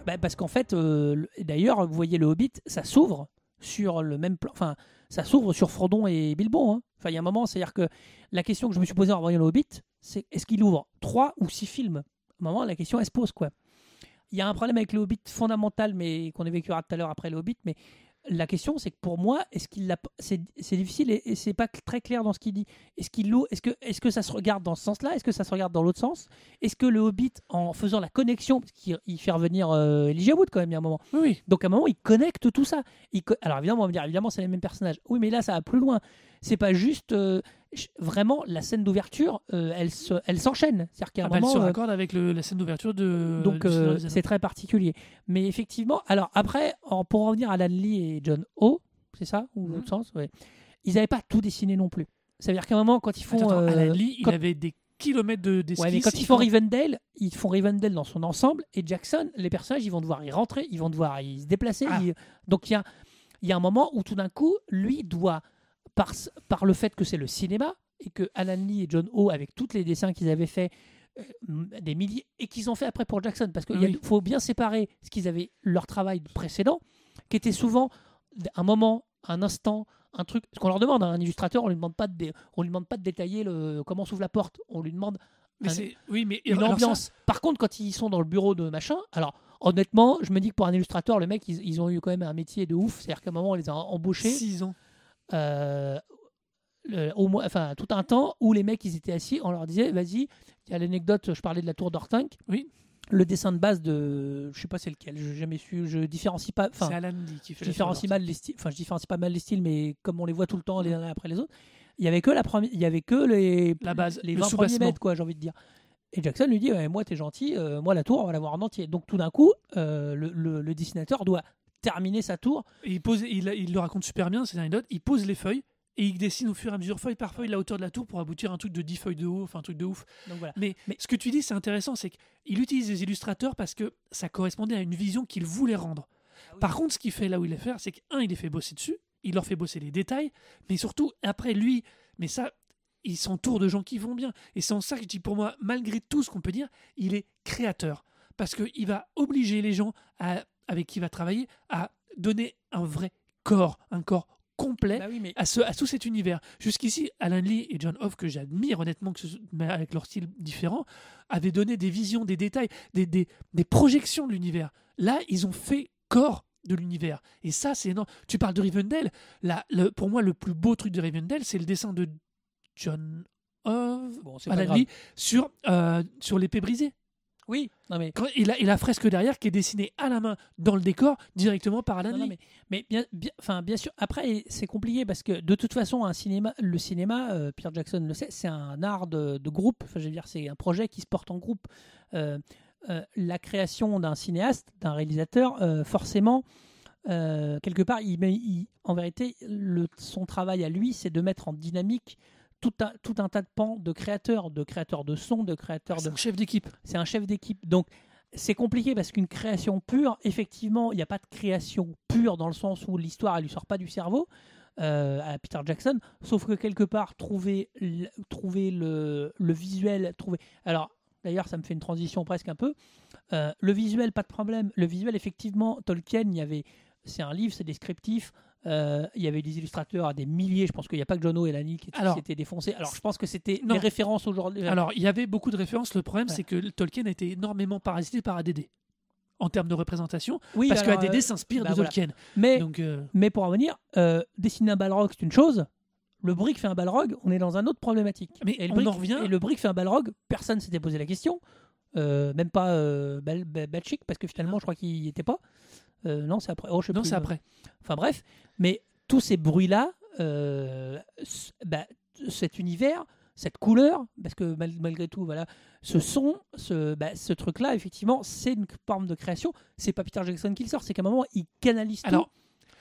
Bah, parce qu'en fait, euh, le- d'ailleurs, vous voyez le Hobbit, ça s'ouvre sur le même plan. Enfin, ça s'ouvre sur Frodon et Bilbo. hein. Enfin, il y a un moment, c'est-à-dire que la question que je me suis posée en voyant le Hobbit, c'est est-ce qu'il ouvre trois ou six films? À un moment, la question, elle se pose, quoi. Il y a un problème avec le Hobbit fondamental, mais qu'on évoquera tout à l'heure après le Hobbit, mais la question, c'est que pour moi, est-ce qu'il c'est, c'est difficile et, et c'est pas très clair dans ce qu'il dit. Est-ce qu'il l'ouvre Est-ce que, est-ce que ça se regarde dans ce sens-là? Est-ce que ça se regarde dans l'autre sens? Est-ce que le Hobbit, en faisant la connexion, parce qu'il il fait revenir euh, Elijah Wood quand même, il y a un moment. Oui. Donc à un moment, il connecte tout ça. Il Alors évidemment, on va me dire, évidemment, c'est les mêmes personnages. Oui, mais là, ça va plus loin. C'est pas juste euh, vraiment la scène d'ouverture, euh, elle, se, elle s'enchaîne. C'est-à-dire qu'à un Ah bah, elle moment, se euh, raccorde avec le- la scène d'ouverture de. donc euh, c'est très particulier. Mais effectivement, alors après, en- pour en revenir à Alan Lee et John O, c'est ça ou Mhm. l'autre sens, ouais. Ils n'avaient pas tout dessiné non plus. Ça veut dire qu'à un moment, quand ils font, Attends, attends, Alan Lee, quand- il avait des kilomètres de d'esquisses. Ouais, mais quand ils il font Rivendell, ils font Rivendell dans son ensemble et Jackson, les personnages, ils vont devoir y rentrer, ils vont devoir y se déplacer. Ah. ils- Donc il y a, il y a un moment où tout d'un coup, lui doit, par, par le fait que c'est le cinéma et que Alan Lee et John O, avec tous les dessins qu'ils avaient fait, euh, des milliers, et qu'ils ont fait après pour Jackson, parce qu'il Oui. faut bien séparer ce qu'ils avaient, leur travail précédent, qui était souvent un moment, un instant, un truc. Ce qu'on leur demande à un illustrateur, on lui demande pas de, dé- on lui demande pas de détailler le, comment s'ouvre la porte, on lui demande Mais un- c'est- oui, mais une ça, ambiance. Par contre, quand ils sont dans le bureau de machin, alors honnêtement, je me dis que pour un illustrateur, le mec, ils, ils ont eu quand même un métier de ouf. C'est-à-dire qu'à un moment, on les a embauchés Six ans. Euh, le- au moins, enfin, tout un temps où les mecs, ils étaient assis, on leur disait, vas-y, il y a l'anecdote, je parlais de la tour d'Ortinque. Oui. le dessin de base de, je sais pas c'est lequel, je jamais su, je différencie pas, enfin, qui fait je différencie mal les styles, enfin je différencie pas mal les styles, mais comme on les voit tout le temps les uns après les autres, il y avait que la première, il y avait que les La base, les le 20 premiers soubassement. mètres quoi, j'ai envie de dire. Et Jackson lui dit, ouais, moi t'es gentil, euh, moi la tour on va la voir en entier. Donc tout d'un coup, euh, le, le- le dessinateur doit terminer sa tour. Et il, pose, il, il le raconte super bien, c'est une anecdote. Il pose les feuilles et il dessine au fur et à mesure, feuille par feuille, la hauteur de la tour pour aboutir à un truc de 10 feuilles de haut, enfin un truc de ouf. Donc voilà. Mais, Mais- ce que tu dis, c'est intéressant, c'est qu'il utilise les illustrateurs parce que ça correspondait à une vision qu'il voulait rendre. Par contre, ce qu'il fait là où il est faire, c'est qu'un, il les fait bosser dessus, il leur fait bosser les détails, mais surtout, après lui, mais ça, il s'entoure de gens qui vont bien. Et c'est en ça que je dis, pour moi, malgré tout ce qu'on peut dire, il est créateur. Parce qu'il va obliger les gens à- avec qui il va travailler à donner un vrai corps, un corps complet Bah oui, mais à, ce, à tout cet univers. Jusqu'ici, Alan Lee et John Hoff, que j'admire honnêtement, que ce- mais avec leur style différent, avaient donné des visions, des détails, des, des, des projections de l'univers. Là, ils ont fait corps de l'univers. Et ça, c'est énorme. Tu parles de Rivendell. Là, le, pour moi, le plus beau truc de Rivendell, c'est le dessin de John Hoff, bon, Alan. Lee, sur, euh, sur l'épée brisée. Oui, non mais Quand, et, la, et la fresque derrière qui est dessinée à la main dans le décor directement par Alan Non, non, Lee. mais, mais bien, bien, enfin, bien sûr, après, c'est compliqué parce que de toute façon, un cinéma, le cinéma, euh, Pierre Jackson le sait, c'est un art de, de groupe. Enfin, je veux dire, c'est un projet qui se porte en groupe. Euh, euh, la création d'un cinéaste, d'un réalisateur, forcément, quelque part, il, il- en vérité, le, son travail à lui, c'est de mettre en dynamique tout un, tout un tas de pans de créateurs, de créateurs de son, de créateurs C'est de un chef d'équipe. c'est un chef d'équipe. Donc, c'est compliqué parce qu'une création pure, effectivement, il n'y a pas de création pure dans le sens où l'histoire, elle lui sort pas du cerveau euh, à Peter Jackson, sauf que quelque part, trouver, trouver le, le visuel, trouver. Alors, d'ailleurs, ça me fait une transition presque un peu. Euh, le visuel, pas de problème. Le visuel, effectivement, Tolkien, il y avait. C'est un livre, c'est descriptif. Euh, il y avait des illustrateurs à des milliers. Je pense qu'il n'y a pas que Jono et Lani qui Alors, s'étaient défoncés. Alors, je pense que c'était les références aujourd'hui. Alors, il y avait beaucoup de références. Le problème, Ouais. c'est que Tolkien a été énormément parasité par ADD en termes de représentation, oui, parce que ADD euh, s'inspire bah de voilà. Tolkien. mais Donc, euh, Mais pour en venir, euh, dessiner un balrog, c'est une chose. Le brick fait un balrog, on est dans un autre problématique. Mais et le on brick, en revient- Et le brick fait un balrog, personne s'était posé la question. Euh, même pas euh, Balchik, parce que finalement, je crois qu'il n'y était pas. Euh, non, c'est après. Oh, je sais non, c'est après. Enfin bref, mais tous ces bruits-là, euh, bah, cet univers, cette couleur, parce que mal- malgré tout, voilà, ce son, ce, bah, ce truc-là, effectivement, c'est une forme de création. C'est pas Peter Jackson qui le sort, c'est qu'à un moment, il canalise tout.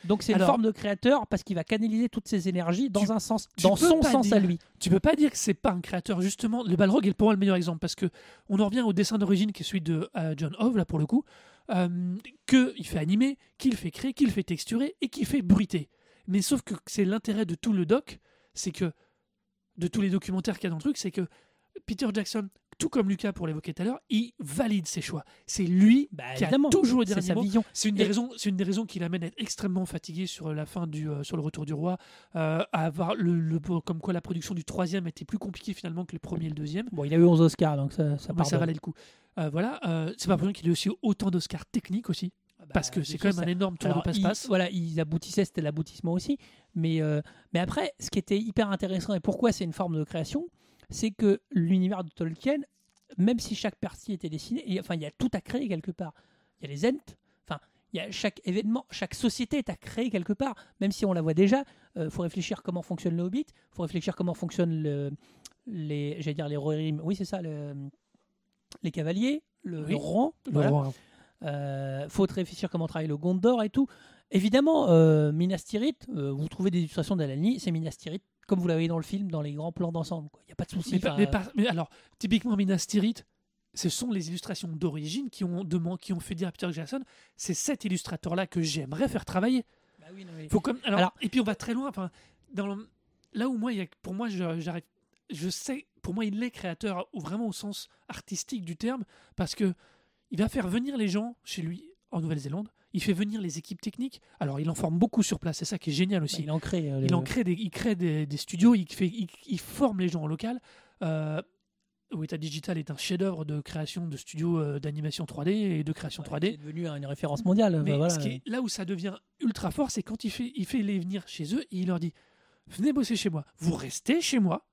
Donc c'est une alors- forme de créateur parce qu'il va canaliser toutes ses énergies dans Tu- un sens, dans son sens à lui. tu peux pas dire que c'est pas un créateur. Justement, le Balrog est pour moi le meilleur exemple parce que on en revient au dessin d'origine qui est celui de euh, John Hove là pour le coup, euh, que il fait animer, qu'il fait créer, qu'il fait texturer et qu'il fait bruiter. Mais sauf que c'est l'intérêt de tout le doc, c'est que de tous les documentaires qu'il y a dans le truc, c'est que Peter Jackson, tout comme Lucas pour l'évoquer tout à l'heure, il valide ses choix. C'est lui Bah, qui a toujours le dernier mot. C'est une des Et- raisons, c'est une des raisons qui l'amène à être extrêmement fatigué sur la fin du, euh, sur le retour du roi, euh, à avoir le, le- comme quoi la production du troisième était plus compliquée finalement que le premier et le deuxième. Bon, il a eu 11 Oscars, donc ça, ça ça valait le coup. Euh, voilà, c'est pas pour rien qu'il ait aussi autant d'Oscars techniques aussi, Ah bah, parce que c'est quand même ça- un énorme tour Alors, de passe-passe. voilà, ils aboutissaient, c'était l'aboutissement aussi. Mais, euh, mais après, ce qui était hyper intéressant et pourquoi c'est une forme de création, c'est que l'univers de Tolkien, même si chaque partie était dessinée, et, enfin, il y a tout à créer quelque part. Il y a les Ents, enfin, il y a chaque événement, chaque société est à créer quelque part, même si on la voit déjà. Il faut réfléchir comment fonctionne le Hobbit, il faut réfléchir comment fonctionnent le, les, j'allais dire les Rohirrim, oui, c'est ça, le- les cavaliers, le, Oui. le rang, voilà. roi. Euh, faut réfléchir comment travaille le Gondor et tout. Évidemment, euh, Minas Tirith, euh, vous trouvez des illustrations d'Alani, c'est Minas Tirith, comme vous l'avez dans le film, dans les grands plans d'ensemble. Il n'y a pas de souci. Mais, enfin, mais alors, typiquement Minas Tirith, ce sont les illustrations d'origine qui ont, demandé- qui ont fait dire à Peter Jackson, c'est cet illustrateur-là que j'aimerais faire travailler. bah oui, non, mais- Faut comme, alors, Alors- et puis on va très loin. Enfin, dans le- là où moi, il y a, pour moi, je- sais, pour moi, il est créateur vraiment au sens artistique du terme, parce que il va faire venir les gens chez lui en Nouvelle-Zélande. Il fait venir les équipes techniques. Alors, il en forme beaucoup sur place. C'est ça qui est génial bah, aussi. il en crée. euh, Il en crée des, il crée des, des studios, il, fait, il, il forme les gens en local. Euh, Weta Digital est un chef-d'œuvre de création de studios euh, d'animation 3D et de création ouais, 3D. C'est devenu une référence mondiale. Mais bah, voilà. ce qui est- là où ça devient ultra fort, c'est quand il fait, il fait les venir chez eux et il leur dit Venez bosser chez moi. Vous restez chez moi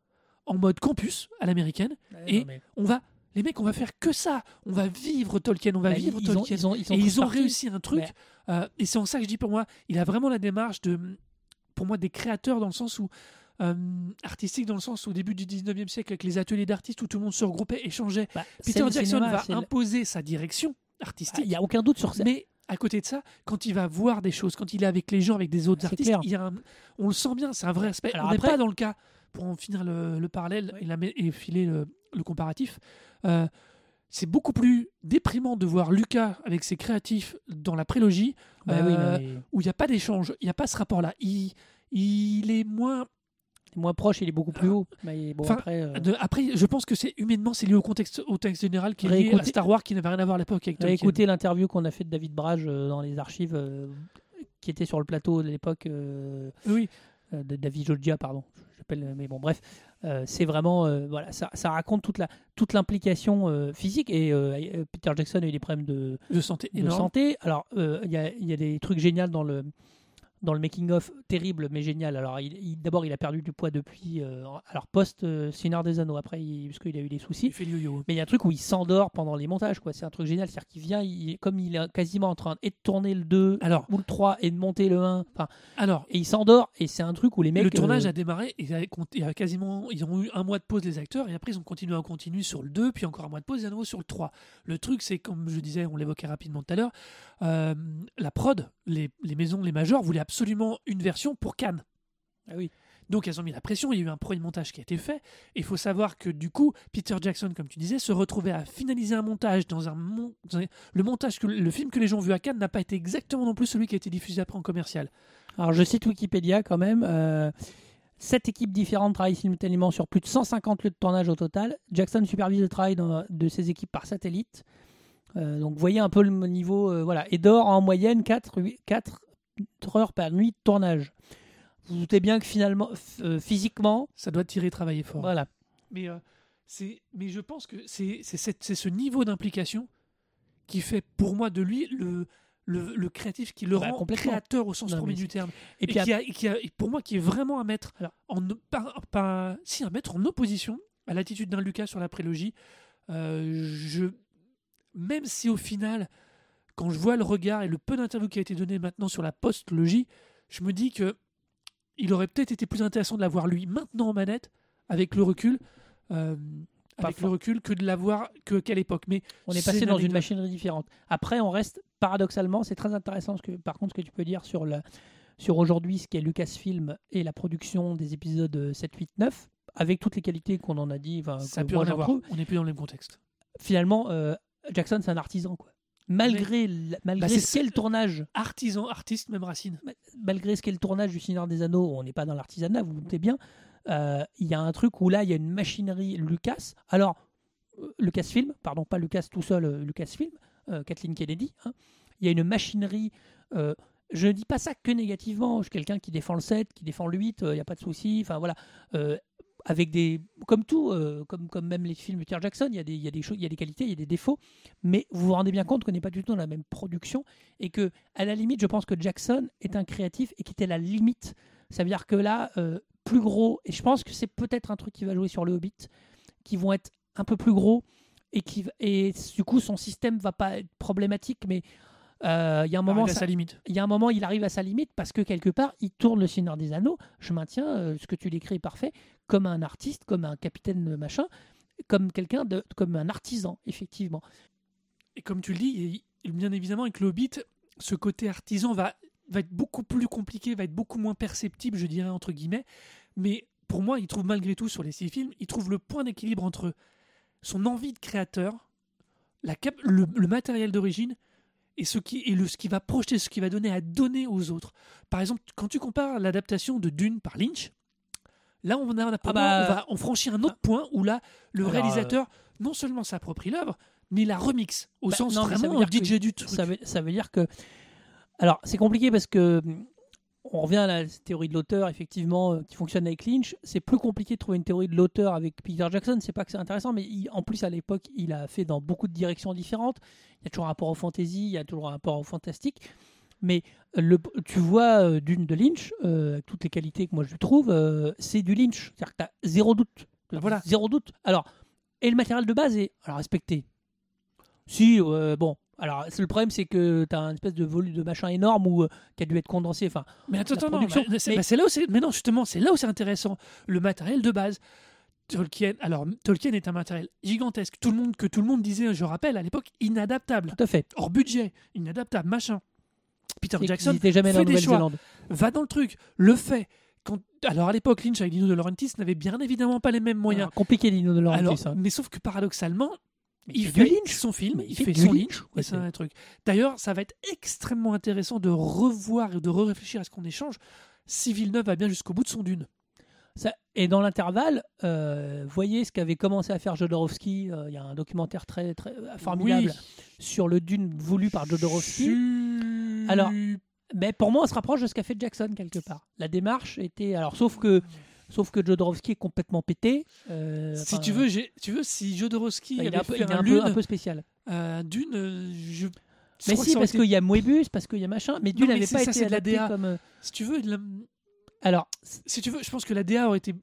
en mode campus à l'américaine et mais- on va les mecs, on va faire que ça. On va vivre Tolkien, on va Bah, vivre ils, ont, Tolkien. ils ont, ils et ils ont réussi un truc. Mais- euh, et c'est en ça que je dis pour moi, il a vraiment la démarche de, pour moi, des créateurs dans le sens où euh, artistique dans le sens où au début du 19e siècle avec les ateliers d'artistes où tout le monde se regroupait, échangeait. Bah, Peter Jackson cinéma, va le- imposer sa direction Ah, artistique. Il n'y a aucun doute sur ça. Mais à côté de ça, quand il va voir des choses, quand il est avec les gens, avec des autres artistes, il y a un- on le sent bien, c'est un vrai aspect. Alors on n'est après- pas dans le cas, pour en finir le, le parallèle Oui. et, la, et filer le, le comparatif, euh, c'est beaucoup plus déprimant de voir Lucas avec ses créatifs dans la prélogie, Bah oui, euh, mais où il n'y a pas d'échange, il n'y a pas ce rapport-là. Il, il est moins moins proche, il est beaucoup plus haut. Mais bon, Enfin, après, euh, de- après, je pense que c'est humainement, c'est lié au contexte, au texte général qui est lié à Star Wars qui n'avait rien à voir à l'époque écoutez l'interview qu'on a fait de David Brage euh, dans les archives euh, qui était sur le plateau de l'époque Oui, de David Jodja, pardon. J'appelle, mais bon, bref, euh, c'est vraiment, euh, voilà, ça, ça raconte toute la toute l'implication euh, physique et Peter Jackson a eu des problèmes de, de santé de énorme. santé. Alors, il y, a, il y a des trucs géniaux dans le dans le making of terrible mais génial. Alors, il, il- d'abord, il a perdu du poids depuis, euh, alors post euh, des Anneaux. Après, il, parce qu'il a eu des soucis. Il fait le yo-yo. Mais il y a un truc où il s'endort pendant les montages, quoi. C'est un truc génial. C'est-à-dire qu'il vient, il- comme il est quasiment en train et de tourner le 2 Alors, ou le 3 et de monter le 1, enfin, alors et il s'endort. Et c'est un truc où les mecs. le tournage euh, a démarré et il a quasiment ils ont eu un mois de pause les acteurs et après ils ont continué en continu sur le 2 puis encore un mois de pause et à nouveau sur le 3 le truc c'est comme je disais on l'évoquait rapidement tout à l'heure euh, la prod les, les maisons les majors voulaient absolument une version pour Cannes Ah oui. donc elles ont mis la pression il y a eu un premier montage qui a été fait et il faut savoir que du coup Peter Jackson comme tu disais se retrouvait à finaliser un montage dans un mon- dans un- le montage que le film que les gens ont vu à Cannes n'a pas été exactement non plus celui qui a été diffusé après en commercial Alors, je cite Wikipédia quand même. euh, Sept équipes différentes travaillent simultanément sur plus de 150 lieux de tournage au total. Jackson supervise le travail de ses équipes par satellite. Euh, donc, vous voyez un peu le niveau. euh, voilà. Et dort en moyenne 4, 4 heures par nuit de tournage. Vous vous doutez bien que finalement, euh, physiquement, ça doit tirer travailler fort voilà. Mais, euh, c'est, mais je pense que c'est, ce niveau d'implication qui fait pour moi de lui le, le, le créatif qui le Bah, rend créateur au sens Non, premier du terme. Et Et, puis, qui a, et qui a- et pour moi qui est vraiment à mettre, Alors. en, pas, pas- si, à mettre en opposition à l'attitude d'un Lucas sur la prélogie. Euh, je, même si au final, quand je vois le regard et le peu d'interviews qui a été donné maintenant sur la post-logie, je me dis que il aurait peut-être été plus intéressant de l'avoir lui maintenant en manette, avec le recul, euh, avec le recul, que de l'avoir que qu'à l'époque. Mais on est passé dans une machinerie différente. Après, on reste paradoxalement, c'est très intéressant ce que, par contre, ce que tu peux dire sur, la, sur aujourd'hui, ce qu'est Lucasfilm et la production des épisodes euh, 7, 8, 9, avec toutes les qualités qu'on en a dit. Ça moi en avoir. On n'est plus dans le même contexte. Finalement, euh, Jackson, c'est un artisan. Quoi. Malgré, la- malgré Bah, c'est ce qu'est le tournage, Artisan, artiste, même racine. malgré ce qu'est le tournage du Seigneur des Anneaux, on n'est pas dans l'artisanat, vous vous doutez bien. euh, Il y a un truc où là, il y a une machinerie Lucas. Alors, euh, Lucasfilm, pardon, pas Lucas tout seul, euh, Lucasfilm, euh, Kathleen Kennedy. hein. Il y a une machinerie. euh, je ne dis pas ça que négativement. Je suis quelqu'un qui défend le 7, qui défend le 8, il n'y a pas de souci. Enfin voilà. Avec des. Comme tout, euh, comme, comme même les films de Peter Jackson, il y, a des, il, y a des choses, il y a des qualités, il y a des défauts. Mais vous vous rendez bien compte qu'on n'est pas du tout dans la même production et que, à la limite, je pense que Jackson est un créatif et qui était la limite. Ça veut dire que là, euh, plus gros, et je pense que c'est peut-être un truc qui va jouer sur le Hobbit, qui vont être un peu plus gros et qui et du coup son système va pas être problématique, mais euh, il y a un moment, ça- sa limite. il y a un moment, il arrive à sa limite parce que quelque part, il tourne le Seigneur des Anneaux. Je maintiens euh, ce que tu décris est parfait, comme un artiste, comme un capitaine machin, comme quelqu'un de, comme un artisan, effectivement. Et comme tu le dis, bien évidemment, avec le Hobbit, ce côté artisan va, va être beaucoup plus compliqué, va être beaucoup moins perceptible, je dirais, entre guillemets. Mais pour moi, il trouve malgré tout, sur les six films, il trouve le point d'équilibre entre son envie de créateur, la cap- le, le matériel d'origine, et ce qui, et le, ce qui va projeter, ce qui va donner à donner aux autres. Par exemple, quand tu compares l'adaptation de Dune par Lynch, là, on, a, on, Ah moi, bah- on, va, on franchit un autre point où là, le Alors, euh, réalisateur, non seulement s'approprie l'œuvre, mais la remixe au Bah, sens non, ça vraiment veut dire que DJ du truc. Ça veut, ça veut dire que. Alors, c'est compliqué parce que. On revient à la théorie de l'auteur, effectivement, euh, qui fonctionne avec Lynch. C'est plus compliqué de trouver une théorie de l'auteur avec Peter Jackson. C'est pas que c'est intéressant, mais il- en plus, à l'époque, il a fait dans beaucoup de directions différentes. Il y a toujours un rapport au fantasy, il y a toujours un rapport au fantastique. Mais euh, le, tu vois euh, d'une de Lynch, euh, avec toutes les qualités que moi je lui trouve, euh, c'est du Lynch. C'est-à-dire que tu as zéro doute. Bah voilà. Zéro doute. Alors, Et le matériel de base est alors respecté. Si, euh, bon. Alors, le problème, c'est que tu as un espèce de volume de machin énorme où, qui a dû être condensé. Enfin, Mais attends, attends, non, bah, mais- bah, c'est là où c'est. Mais non, justement, c'est là où c'est intéressant. Le matériel de base. Tolkien, alors Tolkien est un matériel gigantesque. Tout le monde que tout le monde disait, je rappelle, à l'époque, inadaptable, tout à fait. hors budget, inadaptable, machin. Peter Jackson n'était jamais fait des choix. Va dans le truc, le fait. Quand, alors à l'époque, Lynch avec Dino De Laurentiis n'avait bien évidemment pas les mêmes moyens. Alors, Compliqué, Dino de Laurentiis. hein. mais sauf que paradoxalement, Mais il fait fait Lynch. son film, Mais il fait, son Lynch, Lynch, ouais, et c'est c'est- un truc. D'ailleurs, ça va être extrêmement intéressant de revoir et de réfléchir à ce qu'on échange si Villeneuve va bien jusqu'au bout de son dune. Ça- et dans l'intervalle, euh, voyez ce qu'avait commencé à faire Jodorowsky. euh, Il y a un documentaire très, très euh, formidable sur le Dune voulu par Jodorowsky. Alors, Mais pour moi, on se rapproche de ce qu'a fait Jackson quelque part. La démarche était. Alors, sauf que, sauf que Jodorowsky est complètement pété. euh, si tu veux, tu veux, si Jodorowsky il avait un peu, fait il est un, peu, un peu spécial. Dune, je. Mais si, parce été- qu'il y a Moebius, parce qu'il y a machin. Mais Dune n'avait pas ça, été de la adapté DA. comme. si tu veux, Alors, si tu veux, je pense que la DA aurait été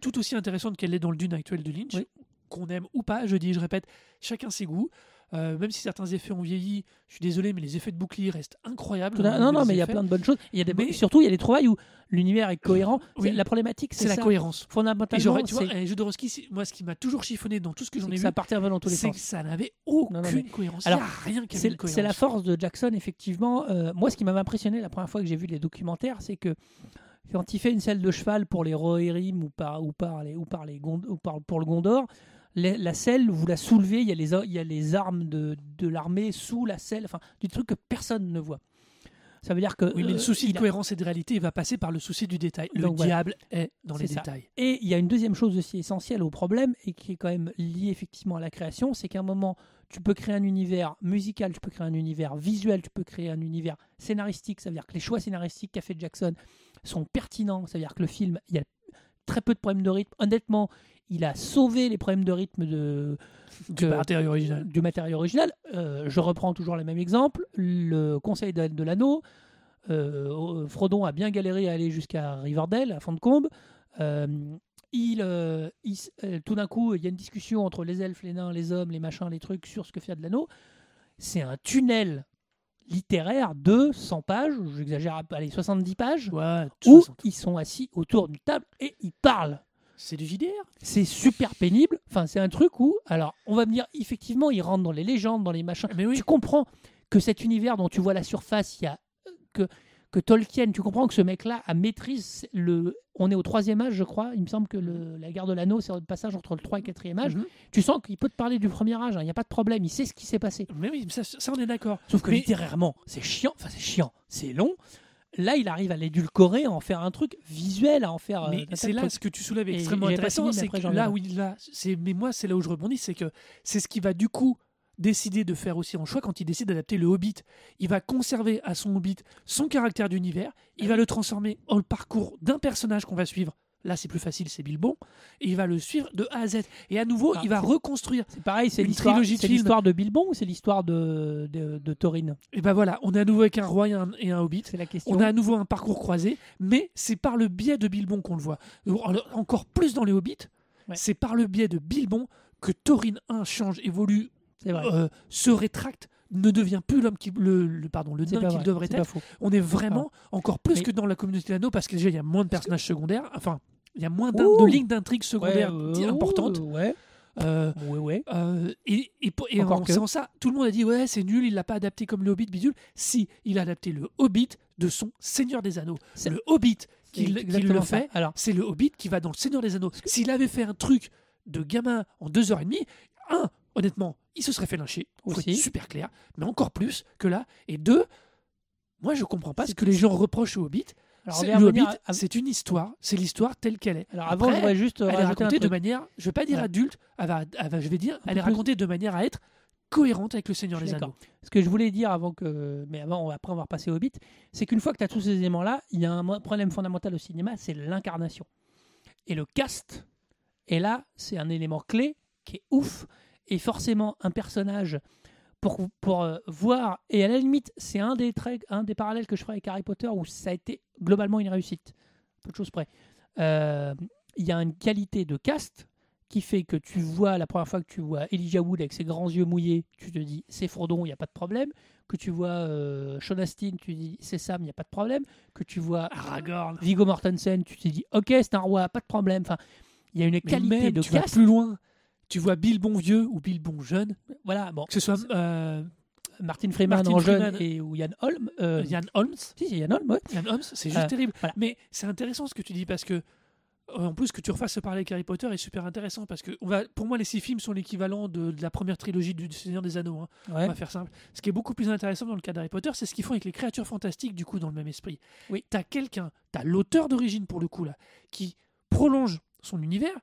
tout aussi intéressante qu'elle l'est dans le Dune actuel de Lynch. Oui. Qu'on aime ou pas, je dis, je répète, chacun ses goûts. Euh, même si certains effets ont vieilli, je suis désolé, mais les effets de bouclier restent incroyables. non, non, mais il y a plein de bonnes choses. Il y a des, Mais- surtout, il y a des trouvailles où l'univers est cohérent. Oui. La problématique, C'est la cohérence. Et Fondamentalement, j'aurais, tu vois, et Jodorowsky, c'est- moi, ce qui m'a toujours chiffonné dans tout ce que j'en ai vu, ça partait dans tous les c'est sens. que ça n'avait aucune Non, non, mais- cohérence. Alors, il n'y a rien qui c'est la force de Jackson, effectivement. Euh, moi, ce qui m'avait impressionné la première fois que j'ai vu les documentaires, c'est que quand il fait une selle de cheval pour les Rohirrim ou par, ou par, les, ou par les Gond- ou par- pour le Gondor, les- la selle, vous la soulevez, il y a les, il y a les armes de, de l'armée sous la selle, enfin, du truc que personne ne voit. Ça veut dire que. Oui, mais le euh, souci de a- cohérence et de réalité, il va passer par le souci du détail. Le voilà. diable est dans les ça. détails. Et il y a une deuxième chose aussi essentielle au problème et qui est quand même liée effectivement à la création, c'est qu'à un moment, tu peux créer un univers musical, tu peux créer un univers visuel, tu peux créer un univers scénaristique. Ça veut dire que les choix scénaristiques qu'a fait Jackson sont pertinents. Ça veut dire que le film, il y a très peu de problèmes de rythme. Honnêtement, il a sauvé les problèmes de rythme de, Du matériau original. du matériau original. Euh, je reprends toujours le même exemple. Le Conseil de, de l'Anneau, euh, Frodon a bien galéré à aller jusqu'à Riverdale, à Fantcombe. Euh, il, euh, il tout d'un coup, il y a une discussion entre les elfes, les nains, les hommes, les machins, les trucs sur ce que fait de l'anneau. C'est un tunnel littéraire de 100 pages, j'exagère, allez, 70 pages, Ouais, où 60. ils sont assis autour d'une table et ils parlent. C'est du JDR? C'est super pénible. Enfin, c'est un truc où, alors, on va me dire, effectivement, ils rentrent dans les légendes, dans les machins. Mais oui. Tu comprends que cet univers dont tu vois la surface, il y a euh, que que Tolkien, tu comprends que ce mec-là a maîtrise le. On est au troisième âge, je crois. Il me semble que le- la guerre de l'anneau, c'est le passage entre le 3 et 4e âge. Mhm. Tu sens qu'il peut te parler du premier âge. hein. Il n'y a pas de problème. Il sait ce qui s'est passé. Mais oui, ça, ça, on est d'accord. Sauf que Mais- littérairement, c'est chiant. Enfin, c'est chiant. C'est long. Là, il arrive à l'édulcorer, à en faire un truc visuel, à en faire. euh, Mais c'est là ce que tu soulèves Et extrêmement intéressant, c'est là où il mais moi c'est là où je rebondis, c'est que c'est ce qui va du coup décider de faire aussi en choix quand il décide d'adapter le Hobbit. Il va conserver à son Hobbit son caractère d'univers, il va le transformer en le parcours d'un personnage qu'on va suivre. Là, c'est plus facile, c'est Bilbon, et il va le suivre de A à Z. Et à nouveau, Ah, il va reconstruire. C'est pareil, c'est une l'histoire trilogie de c'est films. l'histoire de Bilbon ou c'est l'histoire de, de, de Taurine Et ben voilà, on est à nouveau avec un roi et un, et un Hobbit. C'est la question. On a à nouveau un parcours croisé, mais c'est par le biais de Bilbon qu'on le voit. En- Encore plus dans les Hobbits, Ouais. c'est par le biais de Bilbon que Taurine 1 change, évolue. Euh, se rétracte, ne devient plus l'homme qui le, le- pardon le nain qu'il vrai, devrait être. On est vraiment encore plus Mais- que dans la communauté d'anneaux parce que déjà il y a moins de personnages secondaires. Enfin, il y a moins de lignes d'intrigue secondaires Ouais, euh, importantes. Ouais, Euh, ouais, ouais. euh, et en que. ça, tout le monde a dit ouais c'est nul, il l'a pas adapté comme le Hobbit bidule. Si, il a adapté le Hobbit de son Seigneur des Anneaux. C'est- Le Hobbit qui, le fait, Alors, c'est le Hobbit qui va dans le Seigneur des Anneaux. S'il avait fait un truc de gamin en deux heures et demie, un, honnêtement, il se serait fait lyncher. Aussi. super clair, mais encore plus que là. Et deux, moi je comprends pas ce que les gens reprochent au Hobbit. alors, on C'est- va le revenir Hobbit, à- c'est une histoire, c'est l'histoire telle qu'elle est. alors avant, Après, je voudrais juste euh, elle est racontée de manière, je vais pas dire Ouais. adulte, elle va- elle va- je vais dire, Un elle est racontée de manière à être cohérente avec le Seigneur des. Anneaux. Ce que je voulais dire avant que, mais avant, après on va repasser au Hobbit, c'est qu'une fois que tu as tous ces éléments-là, il y a un problème fondamental au cinéma, c'est l'incarnation. Et le cast, et là, c'est un élément clé qui est ouf. Et forcément, un personnage pour, pour euh, voir, et à la limite, c'est un des traits, un des parallèles que je ferai avec Harry Potter où ça a été globalement une réussite, peu de choses près. Euh, Il y a une qualité de cast qui fait que tu vois la première fois que tu vois Elijah Wood avec ses grands yeux mouillés, tu te dis c'est Frodon, il n'y a pas de problème. Que tu vois euh, Sean Astin, tu te dis c'est Sam, il n'y a pas de problème. Que tu vois Aragorn. Viggo Mortensen, tu te dis ok c'est un roi, pas de problème. Enfin, il y a une qualité même, de tu vas cast. plus loin. Tu vois Bill bon vieux ou Bill bon jeune, Voilà, bon, que ce soit euh, Martin Freeman Martin en jeune et ou Yann Holm. euh, Ian Holmes. Si, Yann Holm, ouais. Ian Holmes, c'est juste Euh, terrible. voilà. Mais c'est intéressant ce que tu dis parce que, euh, en plus, que tu refasses ce parler avec Harry Potter est super intéressant parce que, on va, pour moi, les six films sont l'équivalent de, de la première trilogie du Seigneur des Anneaux. hein. Ouais. On va faire simple. Ce qui est beaucoup plus intéressant dans le cas d'Harry Potter, c'est ce qu'ils font avec les créatures fantastiques, du coup, dans le même esprit. Oui. T'as quelqu'un, t'as l'auteur d'origine pour le coup, là, qui prolonge son univers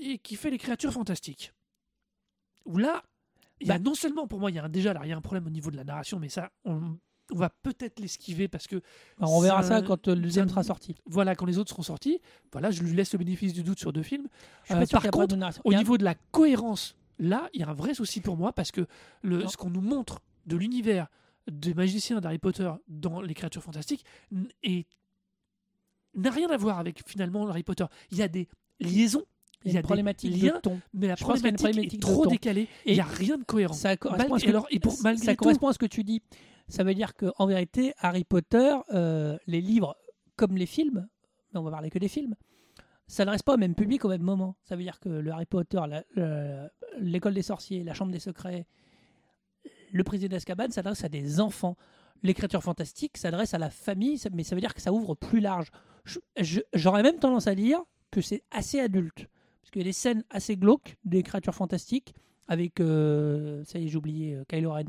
et qui fait les créatures fantastiques. Où là, a Bah- non seulement, pour moi, il y a un- déjà, là, il y a un problème au niveau de la narration, mais ça, on, on va peut-être l'esquiver parce que Alors, on verra ça- ça quand euh, le deuxième sera sorti. voilà, quand les autres seront sortis, voilà, je lui laisse le bénéfice du doute sur deux films. Euh, par contre. Au niveau de la cohérence, là, il y a un vrai souci pour moi parce que le, Non. ce qu'on nous montre de l'univers des magiciens d'Harry Potter dans les créatures fantastiques n'a rien à voir avec finalement Harry Potter. Il y a des liaisons, il y a une problématique liens, de ton. mais la Je pense qu'il y a une problématique, est trop décalée. Et il n'y a rien de cohérent. Ça correspond, à ce que, alors- et pour- ça correspond à ce que tu dis. Ça veut dire qu'en vérité, Harry Potter, euh, les livres comme les films, mais on va parler que des films, s'adressent pas au même public au même moment. Ça veut dire que le Harry Potter, l'école des sorciers, la chambre des secrets, le président d'Azkaban s'adresse à des enfants. L'écriture fantastique s'adresse à la famille, ça- mais ça veut dire que ça ouvre plus large. J'aurais même tendance à dire que c'est assez adulte. Parce qu'il y a des scènes assez glauques des créatures fantastiques avec, euh, ça y est, j'ai oublié, euh, Kylo Ren,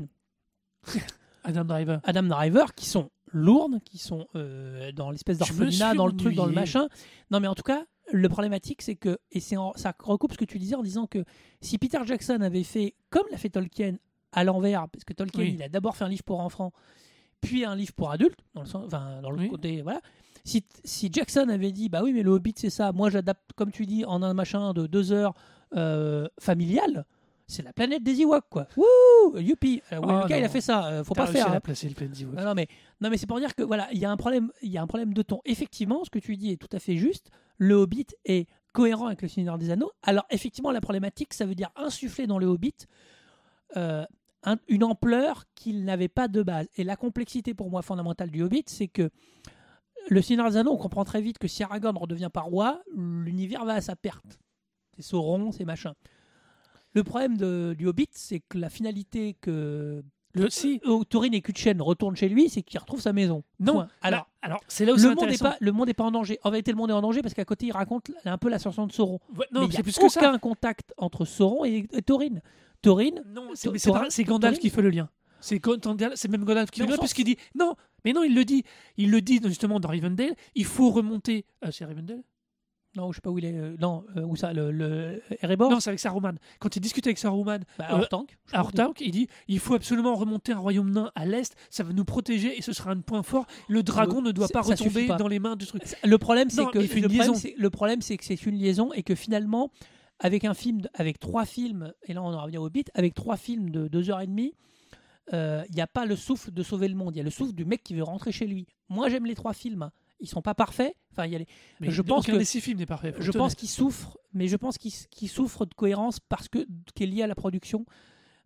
Adam Driver. Adam Driver, qui sont lourdes, qui sont euh, dans l'espèce d'orphelinat, dans le truc, dans le machin. Non, mais en tout cas, le problématique, c'est que, et c'est ça recoupe ce que tu disais en disant que si Peter Jackson avait fait comme l'a fait Tolkien à l'envers, parce que Tolkien, Oui. il a d'abord fait un livre pour enfants, puis un livre pour adultes, dans le, sens, enfin, dans le Oui. côté, voilà. Si, si Jackson avait dit, bah oui, mais le Hobbit, c'est ça, moi j'adapte, comme tu dis, en un machin de deux heures euh, familial, c'est la planète des Ewoks, quoi. Wouh, youpi. Alors, ouais, Oh le gars, il a fait ça, euh, faut T'as pas faire. hein. la placer le PNJ, ouais. Non, non, mais, non, mais c'est pour dire que voilà, il y a un problème, y a un problème de ton. Effectivement, ce que tu dis est tout à fait juste. Le Hobbit est cohérent avec le Seigneur des Anneaux. Alors effectivement, la problématique, ça veut dire insuffler dans le Hobbit euh, un- une ampleur qu'il n'avait pas de base. Et la complexité pour moi fondamentale du Hobbit, c'est que le Seigneur des Anneaux, on comprend très vite que si Aragorn redevient pas roi, l'univers va à sa perte. C'est Sauron, c'est machin. Le problème de- du Hobbit, c'est que la finalité que Le, si, euh, Thorin et Kutchen retournent chez lui, c'est qu'il retrouve sa maison. non. Point. Alors, alors c'est là où le monde, est intéressant. pas, le monde est pas en danger. En vérité, le monde est en danger parce qu'à côté, il raconte un peu l'ascension de Sauron. Ouais, Mais non, il y c'est a plus que ça. aucun contact entre Sauron et, et Thorin. Thorin, Non, c'est mais Gandalf qui fait le lien. C'est même Gandalf qui Mais le puisqu'il dit non, mais non, il le dit. Il le dit justement dans Rivendell. Il faut remonter. euh, c'est Rivendell? Non, je sais pas où il est. euh, non, euh, où ça, le, le Erebor? Non, c'est avec Saruman. Quand il discute avec Saruman bah, Hortank, à. Orthanc, il dit il faut absolument remonter un royaume nain à l'est. Ça va nous protéger et ce sera un point fort. Le dragon ne doit pas retomber pas. dans les mains du truc. Le problème, c'est que le liaison. le problème, c'est que c'est une liaison et que finalement, avec un film, avec trois films, et là on en revient au Hobbit, avec trois films de deux heures et demie, euh, il n'y a pas le souffle de sauver le monde. Il y a le souffle du mec qui veut rentrer chez lui. Moi, j'aime les trois films. Ils sont pas parfaits. Enfin, il y a les- Mais je pense que- des six films n'est parfait. je pense honnête. qu'il souffre, mais je pense qu'il qu'il souffre de cohérence parce que qui est lié à la production,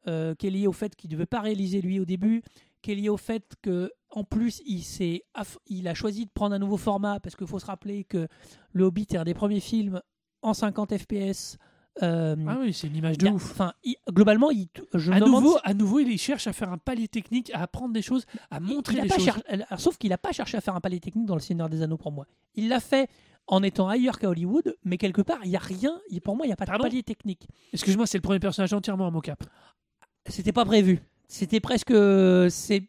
euh, qui est lié au fait qu'il ne devait pas réaliser lui au début, qui est lié au fait que en plus il il a choisi de prendre un nouveau format parce qu'il faut se rappeler que le Hobbit est un des premiers films en 50 FPS. Euh, Ah oui, c'est une image de a- ouf. Enfin, globalement, il, je me À nouveau, à nouveau, il cherche à faire un palier technique, à apprendre des choses, à montrer il des pas choses. cher- sauf qu'il n'a pas cherché à faire un palais technique dans le Seigneur des Anneaux pour moi. Il l'a fait en étant ailleurs qu'à Hollywood, mais quelque part, il n'y a rien. Pour moi, il n'y a pas de palier technique. Excuse-moi, c'est le premier personnage entièrement en mocap. C'était pas prévu. C'était presque. C'est.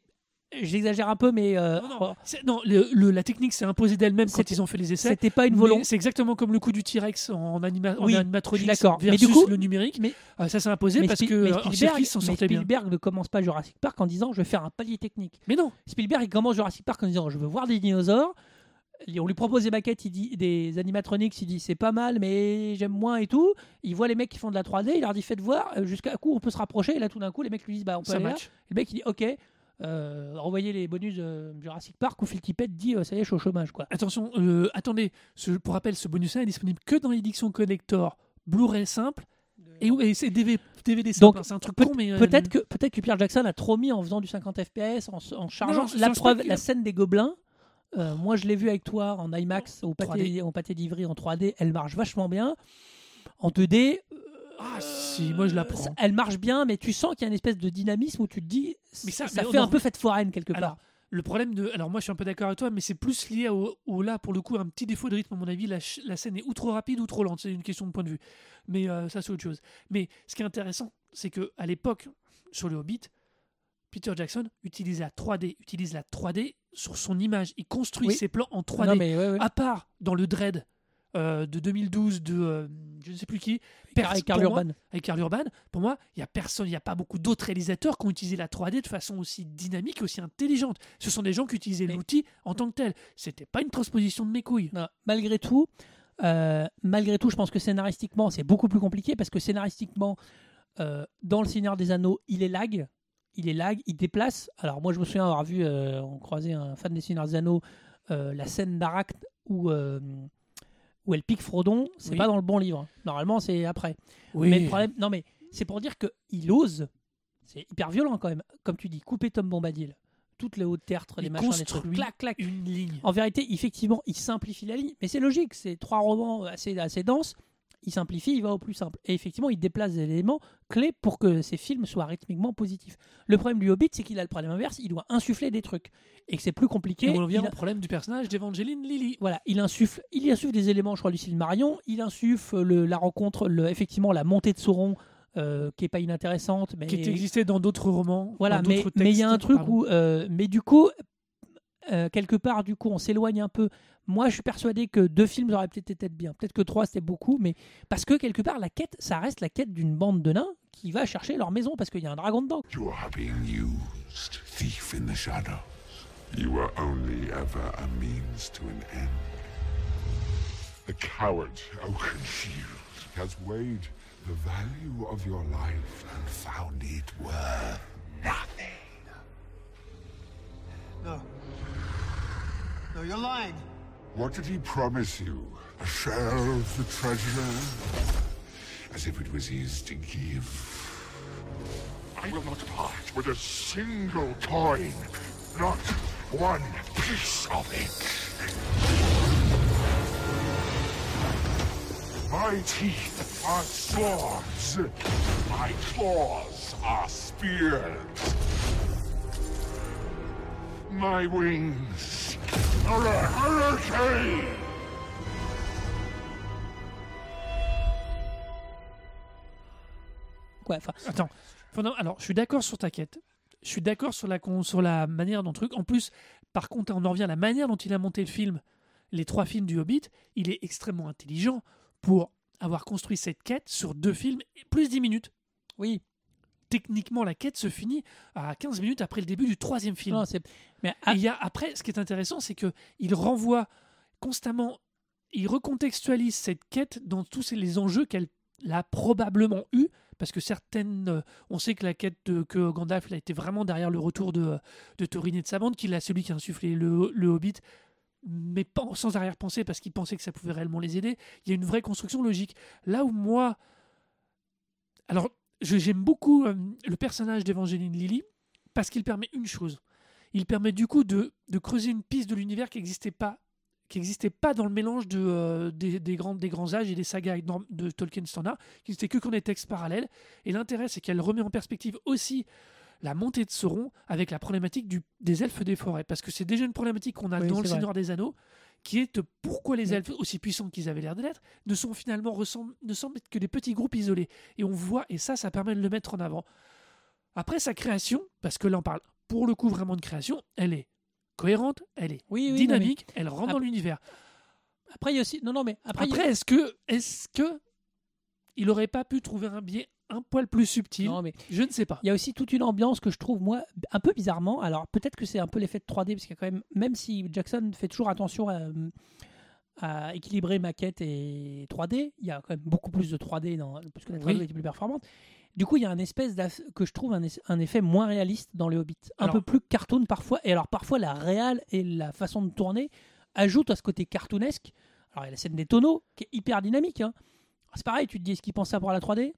J'exagère un peu, mais euh, Non, non, c'est- non, le- le- la technique s'est imposée d'elle-même quand ils ont fait les essais. c'était pas une volonté. C'est exactement comme le coup du T-Rex en, anima en Oui, animatronics je suis d'accord. Mais versus du coup- le numérique. mais- Euh, ça s'est imposé Mais, parce Spi- que Spielberg, s'en sortait bien. Spielberg ne commence pas Jurassic Park en disant je vais faire un palier technique. Mais non, Spielberg il commence Jurassic Park en disant je veux voir des dinosaures. On lui propose des maquettes, il dit des animatronics, il dit c'est pas mal, mais j'aime moins et tout. Il voit les mecs qui font de la 3D, il leur dit faites voir, euh, jusqu'à coup on peut se rapprocher. Et là tout d'un coup les mecs lui disent bah on peut ça aller là. match. Et le mec il dit ok, euh, renvoyez les bonus de Jurassic Park ou Phil Tippett dit euh, ça y est je suis au chômage quoi. Attention, euh, attendez, ce- pour rappel, ce bonus-là est disponible que dans l'édition Connector Blu-ray simple et, et c'est DVD, DVD simple. Donc, hein, c'est un truc peut- con, mais euh, Peut-être que, peut que Pierre Jackson a trop mis en faisant du 50 FPS, en, en chargeant. Non, la preuve, la scène des gobelins, euh, moi je l'ai vu avec toi en IMAX au pâté, 3D. au pâté d'Ivry en 3D, elle marche vachement bien. En 2D, Ah, si, moi je la prends. ça- elle marche bien, mais tu sens qu'il y a une espèce de dynamisme où tu te dis, Mais ça- ça, mais fait un peu fête foraine quelque part. Alors, le problème de. Alors, moi, je suis un peu d'accord avec toi, mais c'est plus lié au, au- là, pour le coup, un petit défaut de rythme, à mon avis. La, scène est ou trop rapide ou trop lente. C'est une question de point de vue. Mais euh, ça, c'est autre chose. Mais ce qui est intéressant, c'est que à l'époque, sur le Hobbit, Peter Jackson utilise la 3D, utilise la 3D sur son image. Il construit Oui. ses plans en 3D. non, mais ouais, ouais. À part dans le Dread euh, de 2012 de euh, je ne sais plus qui, Car- pers- Karl pour moi, Urban. avec Karl Urban, pour moi, il y a personne, il n'y a pas beaucoup d'autres réalisateurs qui ont utilisé la 3D de façon aussi dynamique, aussi intelligente. Ce sont des gens qui utilisaient Mais- l'outil en tant que tel. C'était pas une transposition de mes couilles. Non, malgré tout, euh, malgré tout, je pense que scénaristiquement, c'est beaucoup plus compliqué parce que scénaristiquement, dans Le Seigneur des Anneaux, il est lag. Il est lag, il déplace. Alors, moi, je me souviens avoir vu, on croisait un fan des Seigneurs des Anneaux, la scène d'Aracne où, où elle pique Frodon. C'est Oui. pas dans le bon livre. Normalement, c'est après. Oui. Mais le problème, non, mais c'est pour dire qu'il ose. C'est hyper violent quand même. Comme tu dis, couper Tom Bombadil. Toutes les hautes tertres, les Il machins, les trucs. Clac, clac. une ligne. En vérité, effectivement, il simplifie la ligne, mais c'est logique, c'est trois romans assez, assez denses, il simplifie, il va au plus simple. Et effectivement, il déplace des éléments clés pour que ces films soient rythmiquement positifs. Le problème du Hobbit, c'est qu'il a le problème inverse, il doit insuffler des trucs. Et que c'est plus compliqué. Et on revient Il au problème du personnage d'Evangeline Lilly. voilà, il insuffle, il insuffle des éléments, je crois, du Silmarion, il insuffle le- la rencontre, le, effectivement, la montée de Sauron, euh, qui est pas inintéressante, mais Qui existait dans d'autres romans. voilà, mais il y a un truc pardon. où, euh, mais du coup, euh, quelque part, du coup, on s'éloigne un peu. Moi, je suis persuadé que deux films auraient peut-être été bien. Peut-être que trois, c'était beaucoup, mais parce que quelque part, la quête, ça reste la quête d'une bande de nains qui va chercher leur maison parce qu'il y a un dragon dedans. You are being used, thief in the shadows. You were only ever a means to an end. The coward has weighed the value of your life and found it worth nothing. No. No, you're lying. What did he promise you? A share of the treasure? As if it was his to give. I will not part with a single coin. Not one piece of it. My teeth are swords. My claws are spears. My wings are a hurricane! Quoi, enfin, Attends, alors je suis d'accord sur ta quête. Je suis d'accord sur la, con- sur la manière dont le truc. En plus, par contre, on en revient à la manière dont il a monté le film, les trois films du Hobbit. Il est extrêmement intelligent pour avoir construit cette quête sur deux films, plus 10 minutes. oui, Techniquement, la quête se finit à 15 minutes après le début du troisième film. non. Mais Et il y a, après, ce qui est intéressant, c'est que il renvoie constamment, il recontextualise cette quête dans tous les enjeux qu'elle a probablement eu, parce que certaines, euh, on sait que la quête de, que Gandalf a été vraiment derrière le retour de, de Thorin et de sa bande, qu'il a celui qui a insufflé le, le Hobbit, mais pas, sans arrière-pensée, parce qu'il pensait que ça pouvait réellement les aider. Il y a une vraie construction logique. Là où moi, alors j'aime beaucoup euh, le personnage d'Evangeline Lilly, parce qu'il permet une chose il permet du coup de, de creuser une piste de l'univers qui n'existait pas qui n'existait pas dans le mélange de, euh, des, des grands, des grands âges et des sagas de Tolkien standard, qui n'était que qu'on des textes parallèles. Et l'intérêt, c'est qu'elle remet en perspective aussi la montée de Sauron avec la problématique du, des elfes des forêts. Parce que c'est déjà une problématique qu'on a Oui, dans Le vrai. Seigneur des Anneaux, qui est de pourquoi les Oui. elfes, aussi puissants qu'ils avaient l'air d'être, ne sont finalement ne semblent être que des petits groupes isolés. Et on voit, et ça, ça permet de le mettre en avant. Après sa création, parce que là on parle pour le coup vraiment de création, elle est cohérente, elle est oui, oui, dynamique, elle rentre dans l'univers. Après, il y a aussi. Non, non, mais après, a- Après, est-ce que, est-ce que il aurait pas pu trouver un biais un poil plus subtil non, mais Je ne sais pas. Il y a aussi toute une ambiance que je trouve, moi, un peu bizarrement. Alors, peut-être que c'est un peu l'effet de 3D, parce qu'il y a quand même, même si Jackson fait toujours attention à, à équilibrer maquette et 3D, il y a quand même beaucoup plus de 3D, dans, parce que la 3D Oui. était plus performante. Du coup, il y a un espèce que je trouve un, effet moins réaliste dans les Hobbits. Un Alors- peu plus cartoon parfois. Et alors, parfois, la réal et la façon de tourner ajoutent à ce côté cartoonesque. Alors, il y a la scène des tonneaux, qui est hyper dynamique. hein. c'est pareil, tu te dis, est-ce qu'ils pensent ça pour la 3D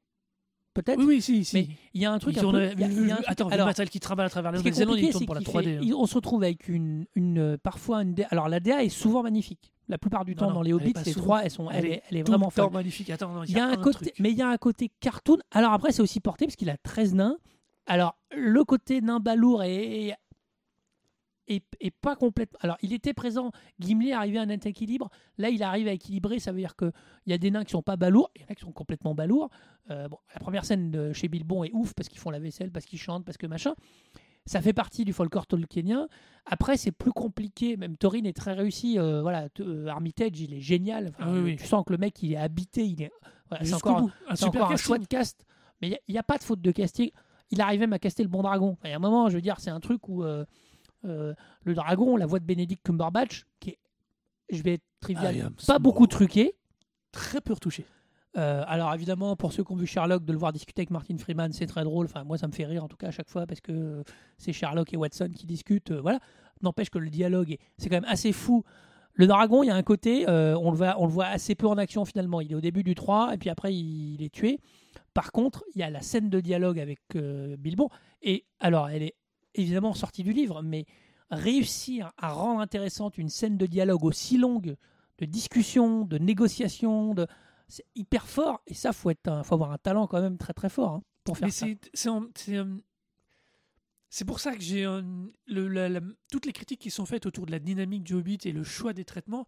Peut-être. Oui, oui, si, si. Mais il y a un truc Ils un peu- il y a- il y a un truc- Attends, le alors, matériel qui travaille à travers la Nouvelle-Zélande, compliqué, tournent c'est pour la qu'il 3D. fait- hein. il- on se retrouve avec une, une euh, parfois une. Alors la DA est souvent magnifique. La plupart du Non, temps non, dans les Hobbits, les trois, elles sont, elle, Elle est, elle est vraiment le magnifique. Attends, non, Il y a un un côté, truc. mais il y a un côté cartoon. Alors après, c'est aussi porté parce qu'il a 13 nains. Alors le côté nain balourd est, est pas complètement. Alors il était présent. Gimli arrivé à un net équilibre. Là, il arrive à équilibrer. Ça veut dire que il y a des nains qui sont pas balourds, il y en a qui sont complètement balourds. Euh, bon, la première scène de chez Bilbon est ouf parce qu'ils font la vaisselle, parce qu'ils chantent, parce que machin. Ça fait partie du folklore tolkienien. Après, c'est plus compliqué. Même Thorin est très réussi. Euh, voilà, euh, Armitage, il est génial. Enfin, Ah oui, oui. Tu sens que le mec, il est habité. Il est. voilà, c'est encore, bout. Un super encore un choix de cast. Mais il n'y a, pas de faute de casting. Il arrivait même à caster le bon dragon. Il y a un moment, je veux dire, c'est un truc où euh, le dragon, la voix de Benedict Cumberbatch, qui est, je vais être trivial, am pas beaucoup truqué. Très peu retouché. Euh, alors évidemment, pour ceux qui ont vu Sherlock, de le voir discuter avec Martin Freeman, c'est très drôle. Enfin, moi, ça me fait rire en tout cas à chaque fois parce que c'est Sherlock et Watson qui discutent. euh, voilà. N'empêche que le dialogue, est- c'est quand même assez fou. Le dragon, il y a un côté, euh, on, le voit, on le voit assez peu en action finalement. Il est au début du 3 et puis après, il, il est tué. Par contre, il y a la scène de dialogue avec Bilbon. Et alors, elle est évidemment sortie du livre, mais réussir à rendre intéressante une scène de dialogue aussi longue, de discussion, de négociation, de c'est hyper fort et ça faut être un- faut avoir un talent quand même très très fort hein, pour faire Mais ça. c'est euh, c'est pour ça que j'ai euh, le- la- la- toutes les critiques qui sont faites autour de la dynamique du Hobbit et le choix des traitements,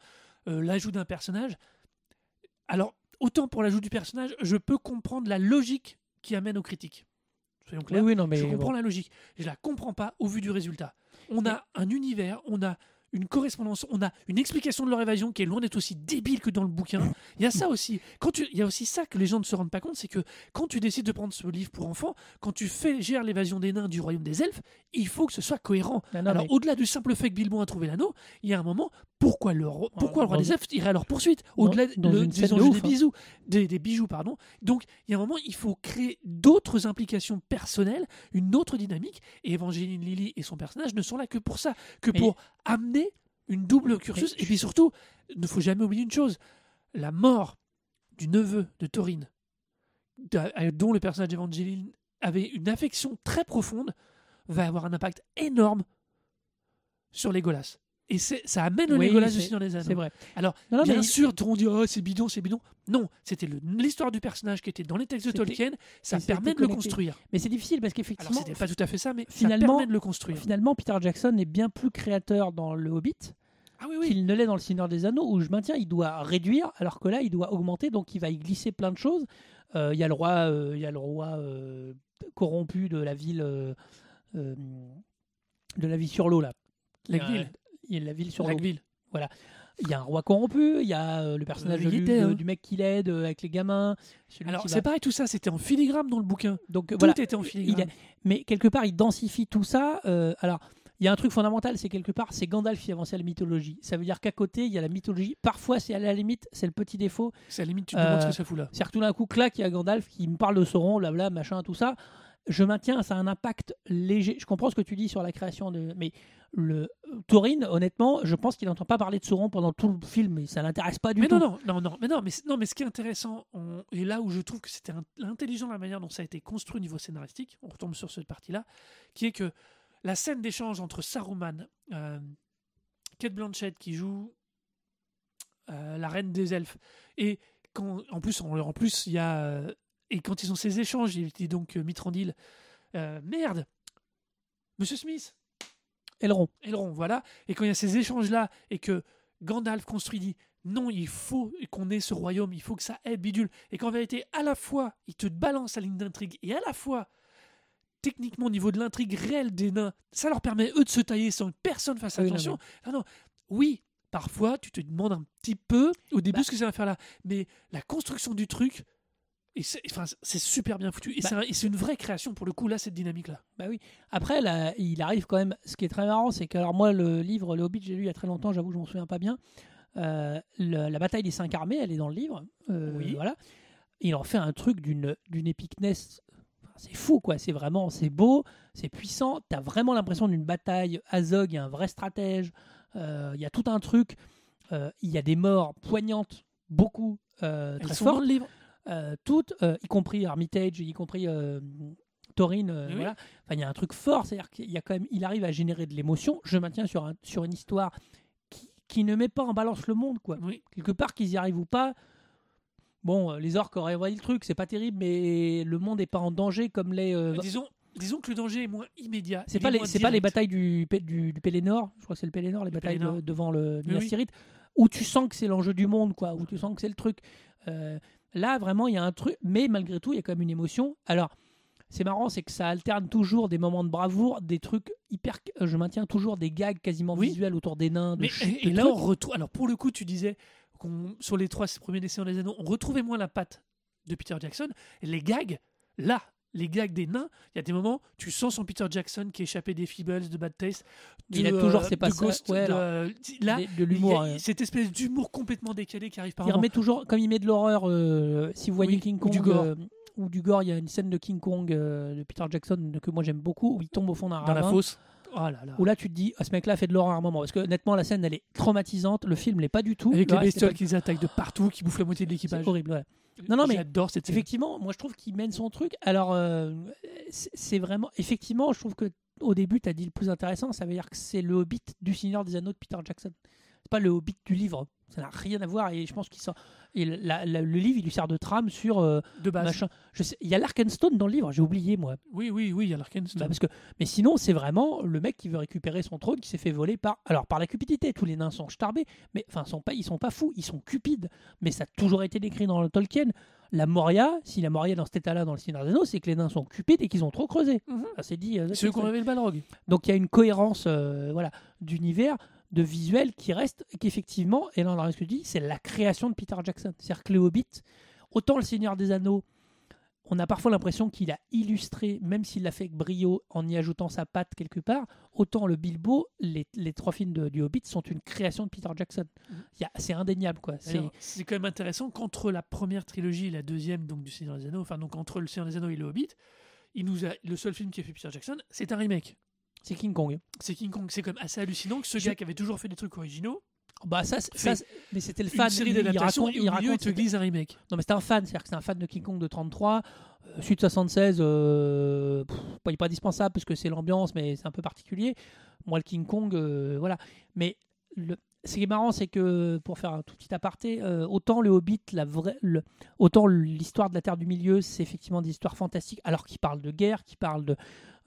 euh, l'ajout d'un personnage. Alors autant pour l'ajout du personnage, je peux comprendre la logique qui amène aux critiques. Soyons Oui non mais je comprends bon. la logique. Je la comprends pas au vu du résultat. On a un univers, on a une correspondance, on a une explication de leur évasion qui est loin d'être aussi débile que dans le bouquin. Il y a ça aussi. Quand tu, il y a aussi ça que les gens ne se rendent pas compte, c'est que quand tu décides de prendre ce livre pour enfants, quand tu fais gères l'évasion des nains du royaume des elfes, il faut que ce soit cohérent. Non, non, Alors mais- au-delà du simple fait que Bilbon a trouvé l'anneau, il y a un moment pourquoi le ro- pourquoi le roi des elfes irait à leur poursuite au-delà de enjeux ouf, des hein. bijoux, des, des bijoux pardon. Donc il y a un moment il faut créer d'autres implications personnelles, une autre dynamique. Et Evangeline Lilly et son personnage ne sont là que pour ça, que Mais- pour amener une double cursus. Mais Et puis surtout, il ne faut jamais oublier une chose la mort du neveu de Thorin, d'a- euh, dont le personnage d'Evangeline avait une affection très profonde, va avoir un impact énorme sur Legolas. Et ça amène le Oui, Legolas du Seigneur des Anneaux. c'est vrai. Alors, Non, non, bien mais- sûr, monde dit oh, c'est bidon, c'est bidon. Non, c'était l'histoire du personnage qui était dans les textes de Tolkien. Ça permet de le construire. Mais c'est difficile parce qu'effectivement c'était pas tout à fait ça, mais finalement- ça permet de le construire. finalement Peter Jackson est bien plus créateur dans le Hobbit Ah oui, oui. qu'il ne l'est dans le Seigneur des Anneaux où je maintiens il doit réduire alors que là il doit augmenter donc il va y glisser plein de choses. Euh, Il y a le roi euh, y a le roi euh, corrompu de la ville euh, de la ville sur l'eau là. Lagueville. Il y a la ville sur l'eau. Lagueville. Il y a un roi corrompu, il y a euh, le personnage Euh, de était, hein. du mec qui l'aide euh, avec les gamins. Alors, c'est va- pareil, tout ça, c'était en filigrane dans le bouquin. Donc Tout voilà, était en il filigrane. mais quelque part il densifie tout ça. euh, alors il y a un truc fondamental, c'est quelque part c'est Gandalf qui avance à la mythologie. Ça veut dire qu'à côté il y a la mythologie. Parfois c'est à la limite, c'est le petit défaut. C'est à la limite, tu te demandes Euh, ce que ça fout là. C'est-à-dire que tout d'un coup, clac, il y a Gandalf qui me parle de Sauron, blabla, machin, tout ça. Je maintiens, ça a un impact léger. Je comprends ce que tu dis sur la création de. Mais le Thorin, honnêtement, je pense qu'il n'entend pas parler de Sauron pendant tout le film et ça l'intéresse pas du Mais tout. non, non, non, non, mais non, mais, non, mais ce qui est intéressant, on- et là où je trouve que c'était in- intelligent la manière dont ça a été construit au niveau scénaristique, on retombe sur cette partie-là, qui est que la scène d'échange entre Saruman, euh, Kate Blanchett qui joue euh, la reine des elfes, et quand, en plus, en, en plus, il y a euh, et quand ils ont ces échanges, il était donc euh, Mitrandil, euh, merde, Monsieur Smith, Elrond. Elrond, voilà. Et quand il y a ces échanges-là et que Gandalf construit dit non, il faut qu'on ait ce royaume, il faut que ça aide Bidule. Et qu'en vérité, à la fois, il te balance la ligne d'intrigue et à la fois, techniquement, au niveau de l'intrigue réelle des nains, ça leur permet, eux, de se tailler sans que personne fasse Ah oui, attention. Non, non. Oui, parfois, tu te demandes un petit peu au début Bah. ce que ça va faire là. Mais la construction du truc, et c'est enfin, c'est super bien foutu. Et Bah. c'est un- et c'est une vraie création pour le coup, là, cette dynamique-là. Bah oui. Après, là, il arrive quand même. Ce qui est très marrant, c'est que alors moi, le livre, le Hobbit, j'ai lu il y a très longtemps. J'avoue, je m'en souviens pas bien. Euh, le- la bataille des cinq armées, elle est dans le livre. Euh, Oui. Voilà. Il en fait un truc d'une d'une épicness. Enfin, c'est fou, quoi. C'est vraiment, c'est beau, c'est puissant. T'as vraiment l'impression d'une bataille. Azog, il y a un vrai stratège. Euh, Il y a tout un truc. Il y a des morts poignantes, beaucoup, euh, Elles très sont dans le livre. Euh, toutes, euh, y compris Armitage, y compris euh, euh, Oui. voilà. Enfin, il y a un truc fort, c'est-à-dire qu'il y a quand même, il arrive à générer de l'émotion. Je maintiens sur, un- sur une histoire qui, qui ne met pas en balance le monde, quoi. Oui. Quelque part, qu'ils y arrivent ou pas. Bon, les orques auraient envoyé le truc, c'est pas terrible, mais le monde n'est pas en danger comme les. euh, Disons, disons que le danger est moins immédiat. c'est pas les, c'est pas les batailles du, du, du Pélénor, je crois que c'est le Pélénor, les batailles Pélénor. de- devant le Minas oui. Où tu sens que c'est l'enjeu du monde, quoi, où tu sens que c'est le truc. Euh, là, vraiment, il y a un truc, mais malgré tout, il y a quand même une émotion. Alors, c'est marrant, c'est que ça alterne toujours des moments de bravoure, des trucs hyper. euh, Je maintiens toujours des gags quasiment Oui. visuels autour des nains. De Mais et, là, on retrouve. Alors, pour le coup, tu disais qu'on sur les trois premiers Seigneurs des Anneaux, on retrouvait moins la patte de Peter Jackson. Et les gags, là, les gags des nains, il y a des moments, tu sens son Peter Jackson qui échappé des Feebles, de Bad Taste. Il a toujours euh, ses passages- ouais, de- là, Des- de l'humour. cette espèce d'humour complètement décalé qui arrive par Il remet toujours, comme il met de l'horreur, euh, si vous voyez Oui, King ou Kong du gore. euh, ou du gore, il y a une scène de King Kong euh, de Peter Jackson que moi j'aime beaucoup, où il tombe au fond d'un dans la fosse. Oh là là. Où là tu te dis, ah, ce mec-là fait de l'horreur à un moment. Parce que honnêtement, la scène elle est traumatisante, le film l'est pas du tout. Avec Le les reste, c'est bestioles pas- qui les attaquent de partout, qui bouffent la moitié de C'est l'équipage. horrible, ouais. Non, non, mais J'adore cette scène. Effectivement, moi je trouve qu'il mène son truc. Alors, euh, c'est c'est vraiment. Effectivement, je trouve que au début, tu as dit le plus intéressant, ça veut dire que c'est le Hobbit du Seigneur des Anneaux de Peter Jackson. C'est pas le Hobbit du livre. Ça n'a rien à voir et je pense qu'il sort. Et la- la- le livre, il lui sert de trame sur euh, De base. machin. Je sais, il y a l'Arkenstone dans le livre, j'ai oublié moi. Oui, oui, oui, il y a l'Arkenstone. Bah, parce que, mais sinon, c'est vraiment le mec qui veut récupérer son trône, qui s'est fait voler par, alors par la cupidité. Tous les nains sont starbés, mais enfin, sont pas, ils sont pas fous, ils sont cupides. Mais ça a toujours été décrit dans le Tolkien. La Moria, si la Moria est dans cet état-là dans le Seigneur des Anneaux, c'est que les nains sont cupides et qu'ils ont trop creusé. Mhm. C'est dit. euh, c'est- qui ont le Balrog. donc il y a une cohérence, euh, voilà, d'univers, de visuel qui reste, et qu'effectivement, et là, ce que dis, c'est la création de Peter Jackson. C'est-à-dire que les Hobbits, autant le Seigneur des Anneaux, on a parfois l'impression qu'il a illustré, même s'il l'a fait avec brio en y ajoutant sa patte quelque part, autant le Bilbo, les, les trois films de- du Hobbit sont une création de Peter Jackson. A- C'est indéniable, quoi. C'est quand même intéressant qu'entre la première trilogie et la deuxième donc du Seigneur des Anneaux, enfin donc entre le Seigneur des Anneaux et le Hobbit, il nous a le seul film qui a fait Peter Jackson, c'est un remake. C'est King Kong. C'est King Kong. C'est même assez hallucinant que ce Je- gars qui avait toujours fait des trucs originaux, Bah ça, ça, mais c'était le une fan. série il- il raconte- il te glisse un remake. Non, mais c'est un fan, c'est-à-dire que c'est un fan de King Kong de 33. Euh, Suite 76, euh, pff, il n'est pas indispensable parce que c'est l'ambiance, mais c'est un peu particulier. Moi, le King Kong, euh, voilà. Mais le, ce qui est marrant, c'est que, pour faire un tout petit aparté, euh, autant le Hobbit, la vraie, le- autant l'histoire de la Terre du Milieu, c'est effectivement des histoires fantastiques, alors qu'il parle de guerre, qui parle de.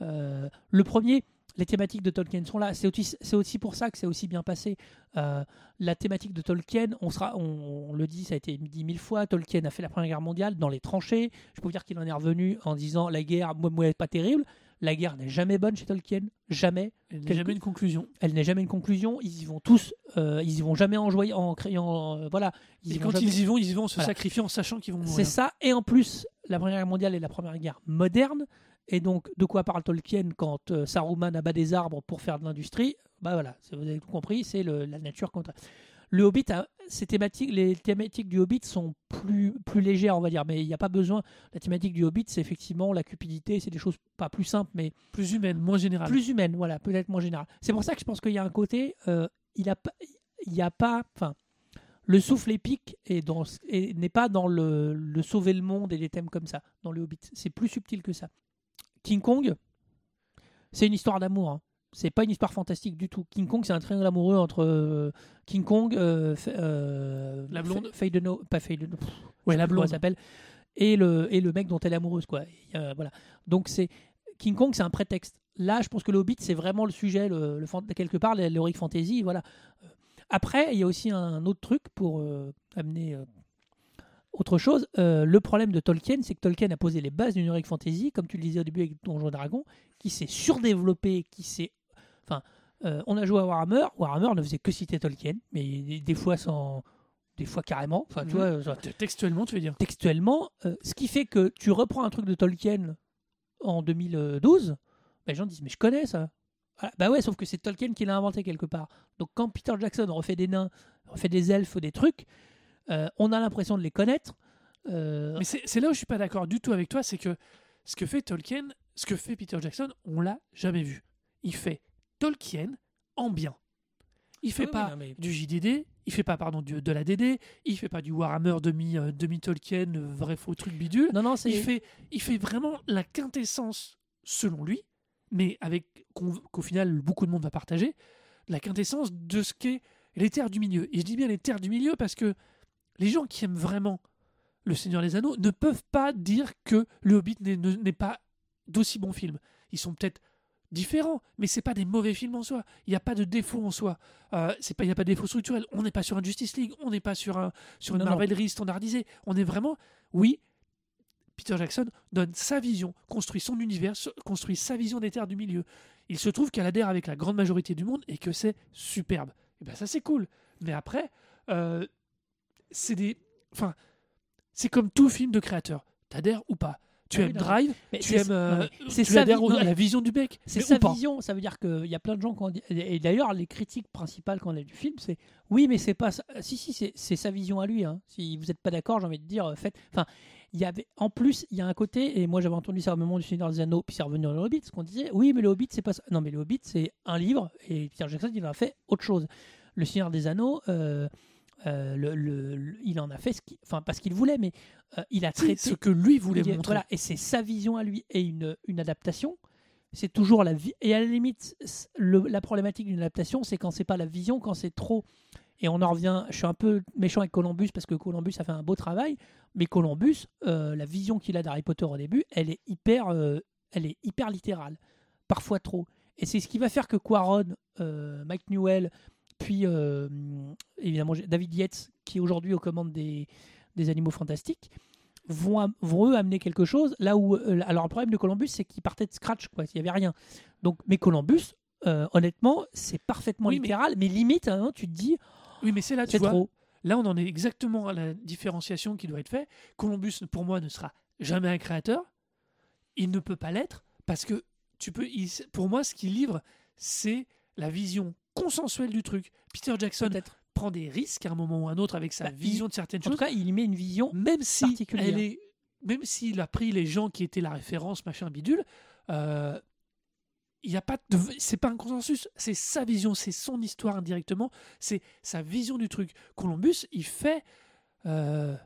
euh, le premier, les thématiques de Tolkien sont là. C'est aussi, pour ça que c'est aussi bien passé. Euh, la thématique de Tolkien, on, sera, on, on le dit, ça a été dit mille fois, Tolkien a fait la Première Guerre mondiale dans les tranchées. Je peux vous dire qu'il en est revenu en disant la guerre, moi, moi, pas terrible. La guerre n'est jamais bonne chez Tolkien, jamais. A Quelque- jamais une conclusion. Elle n'est jamais une conclusion. Ils y vont tous, euh, ils y vont jamais en joyeux, en criant, euh, voilà. Ils Et quand jamais- ils y vont, ils y vont en se Voilà. sacrifiant, en sachant qu'ils vont mourir. c'est ça. Et en plus, la Première Guerre mondiale est la Première Guerre moderne. Et donc, de quoi parle Tolkien quand euh, Saruman abat des arbres pour faire de l'industrie? Bah voilà, vous avez tout compris, c'est la nature contre. Le Hobbit, a, thématiques, les thématiques du Hobbit sont plus, plus légères, on va dire, mais il n'y a pas besoin. La thématique du Hobbit, c'est effectivement la cupidité, c'est des choses pas plus simples, mais Plus humaine, moins générale. plus humaine, voilà, peut-être moins général. C'est pour ça que je pense qu'il y a un côté, euh, il a pas, il y a pas, enfin, le souffle épique dans, n'est pas dans le, le sauver le monde et des thèmes comme ça dans le Hobbit. C'est plus subtil que ça. King Kong, c'est une histoire d'amour. hein. C'est pas une histoire fantastique du tout. King Kong, c'est un triangle amoureux entre euh, King Kong, euh, euh, La blonde. Fa- Faye de No, pas Faye de No, Ouais, la blonde. elle s'appelle, et le et le mec dont elle est amoureuse quoi. Et, voilà. Donc c'est King Kong, c'est un prétexte. Là, je pense que le Hobbit, c'est vraiment le sujet, le, quelque part, l'heroic fantasy, voilà. Après, il y a aussi un autre truc pour euh, amener euh, autre chose. Euh, le problème de Tolkien, c'est que Tolkien a posé les bases d'une heroic fantasy, comme tu le disais au début avec Donjons et Dragons, qui s'est surdéveloppé, qui s'est, enfin, euh, on a joué à Warhammer. Warhammer ne faisait que citer Tolkien, mais des, fois sans, des fois carrément. Enfin, tu Mhm. vois, Textuellement, tu veux dire? textuellement, euh, ce qui fait que tu reprends un truc de Tolkien en 2012, ben, les gens disent mais je connais ça. Voilà. Bah ouais, sauf que c'est Tolkien qui l'a inventé quelque part. Donc quand Peter Jackson refait des nains, refait des elfes, des trucs, euh, on a l'impression de les connaître. Euh, Mais c'est là où je suis pas d'accord du tout avec toi, c'est que ce que fait Tolkien, ce que fait Peter Jackson, on l'a jamais vu. Il fait Tolkien en bien. Il fait Ah oui, pas non, mais- du JDD, il fait pas pardon du- de la DD, il fait pas du Warhammer demi euh, demi Tolkien, vrai faux truc bidule. Non, non, c'est. Il fait, il fait vraiment la quintessence, selon lui, mais avec qu'au final beaucoup de monde va partager, la quintessence de ce qu'est les terres du milieu. Et je dis bien les terres du milieu parce que les gens qui aiment vraiment Le Seigneur des Anneaux ne peuvent pas dire que Le Hobbit n'est ne- n'est pas d'aussi bons films. Ils sont peut-être différents, mais c'est pas des mauvais films en soi. Il n'y a pas de défaut en soi. Euh, c'est pas, il n'y a pas de défaut structurel. On n'est pas sur un Justice League, on n'est pas sur, un, sur une. Marvelerie standardisée. On est vraiment, oui, Peter Jackson donne sa vision, construit son univers, construit sa vision des terres du milieu. Il se trouve qu'elle adhère avec la grande majorité du monde et que c'est superbe. Et ben ça c'est cool. Mais après, euh, c'est des, enfin, c'est comme tout film de créateur. T'adhères ou pas? Tu Ah aimes Drive, Mais tu aimes, euh, c'est tu adhères à la vision du mec. C'est sa vision, ça veut dire qu'il y a plein de gens qui ont dit. Et d'ailleurs, les critiques principales qu'on a du film, c'est oui, mais c'est pas. ça- Si, si, c'est- sa vision à lui. hein. Si vous n'êtes pas d'accord, j'ai envie de dire, euh, faites. Enfin, il y avait. En plus, il y a un côté, et moi j'avais entendu ça au moment du Seigneur des Anneaux, puis c'est revenu dans le Hobbit, ce qu'on disait, oui, mais le Hobbit, c'est pas ça. Non, mais le Hobbit, c'est un livre, et Peter Jackson, il en a fait autre chose. Le Seigneur des Anneaux, euh, euh, le, le- le- il en a fait ce qu'il. Enfin, pas ce qu'il voulait, mais euh, il a traité. ce que lui voulait montrer. Voilà, et c'est sa vision à lui et une, une adaptation. C'est toujours la vie. Et à la limite, la problématique d'une adaptation, c'est quand c'est pas la vision, quand c'est trop. Et on en revient. Je suis un peu méchant avec Columbus parce que Columbus a fait un beau travail, mais Columbus, euh, la vision qu'il a d'Harry Potter au début, elle est hyper, elle est hyper littérale, parfois trop. Et c'est ce qui va faire que Quaron, Mike Newell, puis euh, évidemment David Yates, qui est aujourd'hui aux commandes des, des Animaux Fantastiques, vont, vont eux amener quelque chose là où euh, alors le problème de Columbus c'est qu'il partait de scratch quoi il y avait rien donc mais Columbus euh, honnêtement c'est parfaitement Oui, littéral mais, limite tu te dis Oui, mais c'est là, tu vois. trop Là, on en est exactement à la différenciation qui doit être faite. Columbus, pour moi, ne sera jamais un créateur. Il ne peut pas l'être parce que tu peux. il- pour moi, ce qu'il livre, c'est la vision consensuelle du truc. Peter Jackson prend des risques à un moment ou à un autre avec sa Bah, il- vision de certaines en tout choses. cas il y met une vision même si particulière. elle est, même s'il a pris les gens qui étaient la référence, machin bidule, euh, il a pas de, c'est pas un consensus, c'est sa vision, c'est son histoire indirectement, c'est sa vision du truc. Columbus, il fait euh,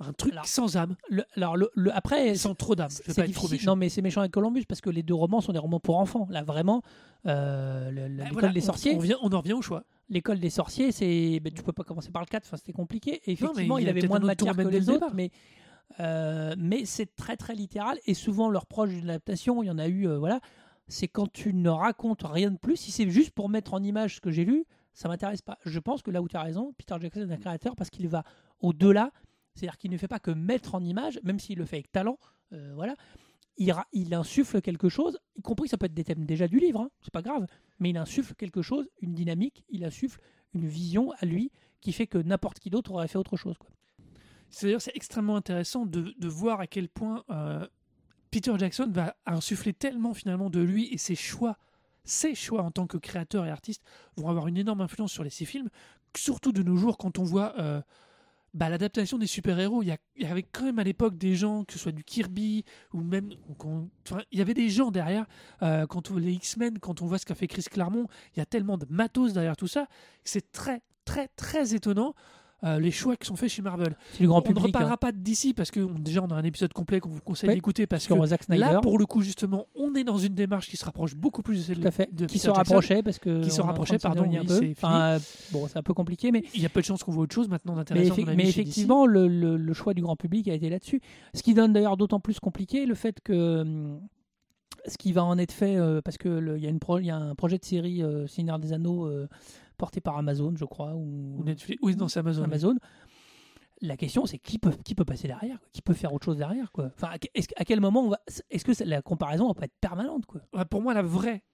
un truc Alors, sans âme, Le- alors le, le- après sans trop d'âme. C'est pas être trop difficile. méchant. Non, mais c'est méchant avec Columbus parce que les deux romans sont des romans pour enfants. Là, vraiment, euh, Bah, l'école voilà, des on- sorciers, On, vient, on en revient au choix. l'école des sorciers, c'est, ben, tu peux pas commencer par le 4. Enfin, c'était compliqué. Et effectivement, il avait moins de matière que les le autres, départ. mais euh, mais c'est très très littéral. Et souvent, leur proche d'une adaptation, il y en a eu, euh, voilà. C'est quand tu ne racontes rien de plus. Si c'est juste pour mettre en image ce que j'ai lu, ça m'intéresse pas. Je pense que là où tu as raison, Peter Jackson est un créateur parce qu'il va au-delà. C'est-à-dire qu'il ne fait pas que mettre en image, même s'il le fait avec talent, euh, voilà. Il, insuffle quelque chose, y compris ça peut être des thèmes déjà du livre, hein, c'est pas grave, mais il insuffle quelque chose, une dynamique, il insuffle une vision à lui qui fait que n'importe qui d'autre aurait fait autre chose. C'est-à-dire, c'est extrêmement intéressant de, de voir à quel point euh, Peter Jackson va insuffler tellement finalement de lui et ses choix, ses choix en tant que créateur et artiste vont avoir une énorme influence sur les six films. Surtout de nos jours, quand on voit euh, bah, l'adaptation des super-héros, il y, avait quand même à l'époque des gens, que ce soit du Kirby ou même. il y avait des gens derrière. euh, quand on, les X-Men, quand on voit ce qu'a fait Chris Claremont, il y a tellement de matos derrière tout ça. C'est très, très, très étonnant. Euh, les choix qui sont faits chez Marvel. Grand on ne reparlera hein. pas d'ici parce que on- déjà on a un épisode complet qu'on vous conseille d'écouter parce que Zack là pour le coup justement on est dans une démarche qui se rapproche beaucoup plus de celle tout à fait, de qui se rapprochait parce que Qui se rapprochait, pardon, oui, c'est Enfin, euh, bon, c'est un peu compliqué, mais Il y a peu de chances qu'on voit autre chose maintenant Mais, d'intéressant. effe- mais chez DC. effectivement, le, le- le choix du grand public a été là-dessus. Ce qui donne d'ailleurs d'autant plus compliqué le fait que hum, ce qui va en être fait, euh, parce que le- il y, y a un projet de série euh, Seigneur des Anneaux euh, porté par Amazon, je crois, ou, Netflix. Oui, non, c'est Amazon. Amazon. La question, c'est qui peut, qui peut passer derrière Qui peut faire autre chose derrière quoi enfin, à, quel moment on va. Est-ce que la comparaison va pas être permanente quoi Ouais, pour moi, la vraie,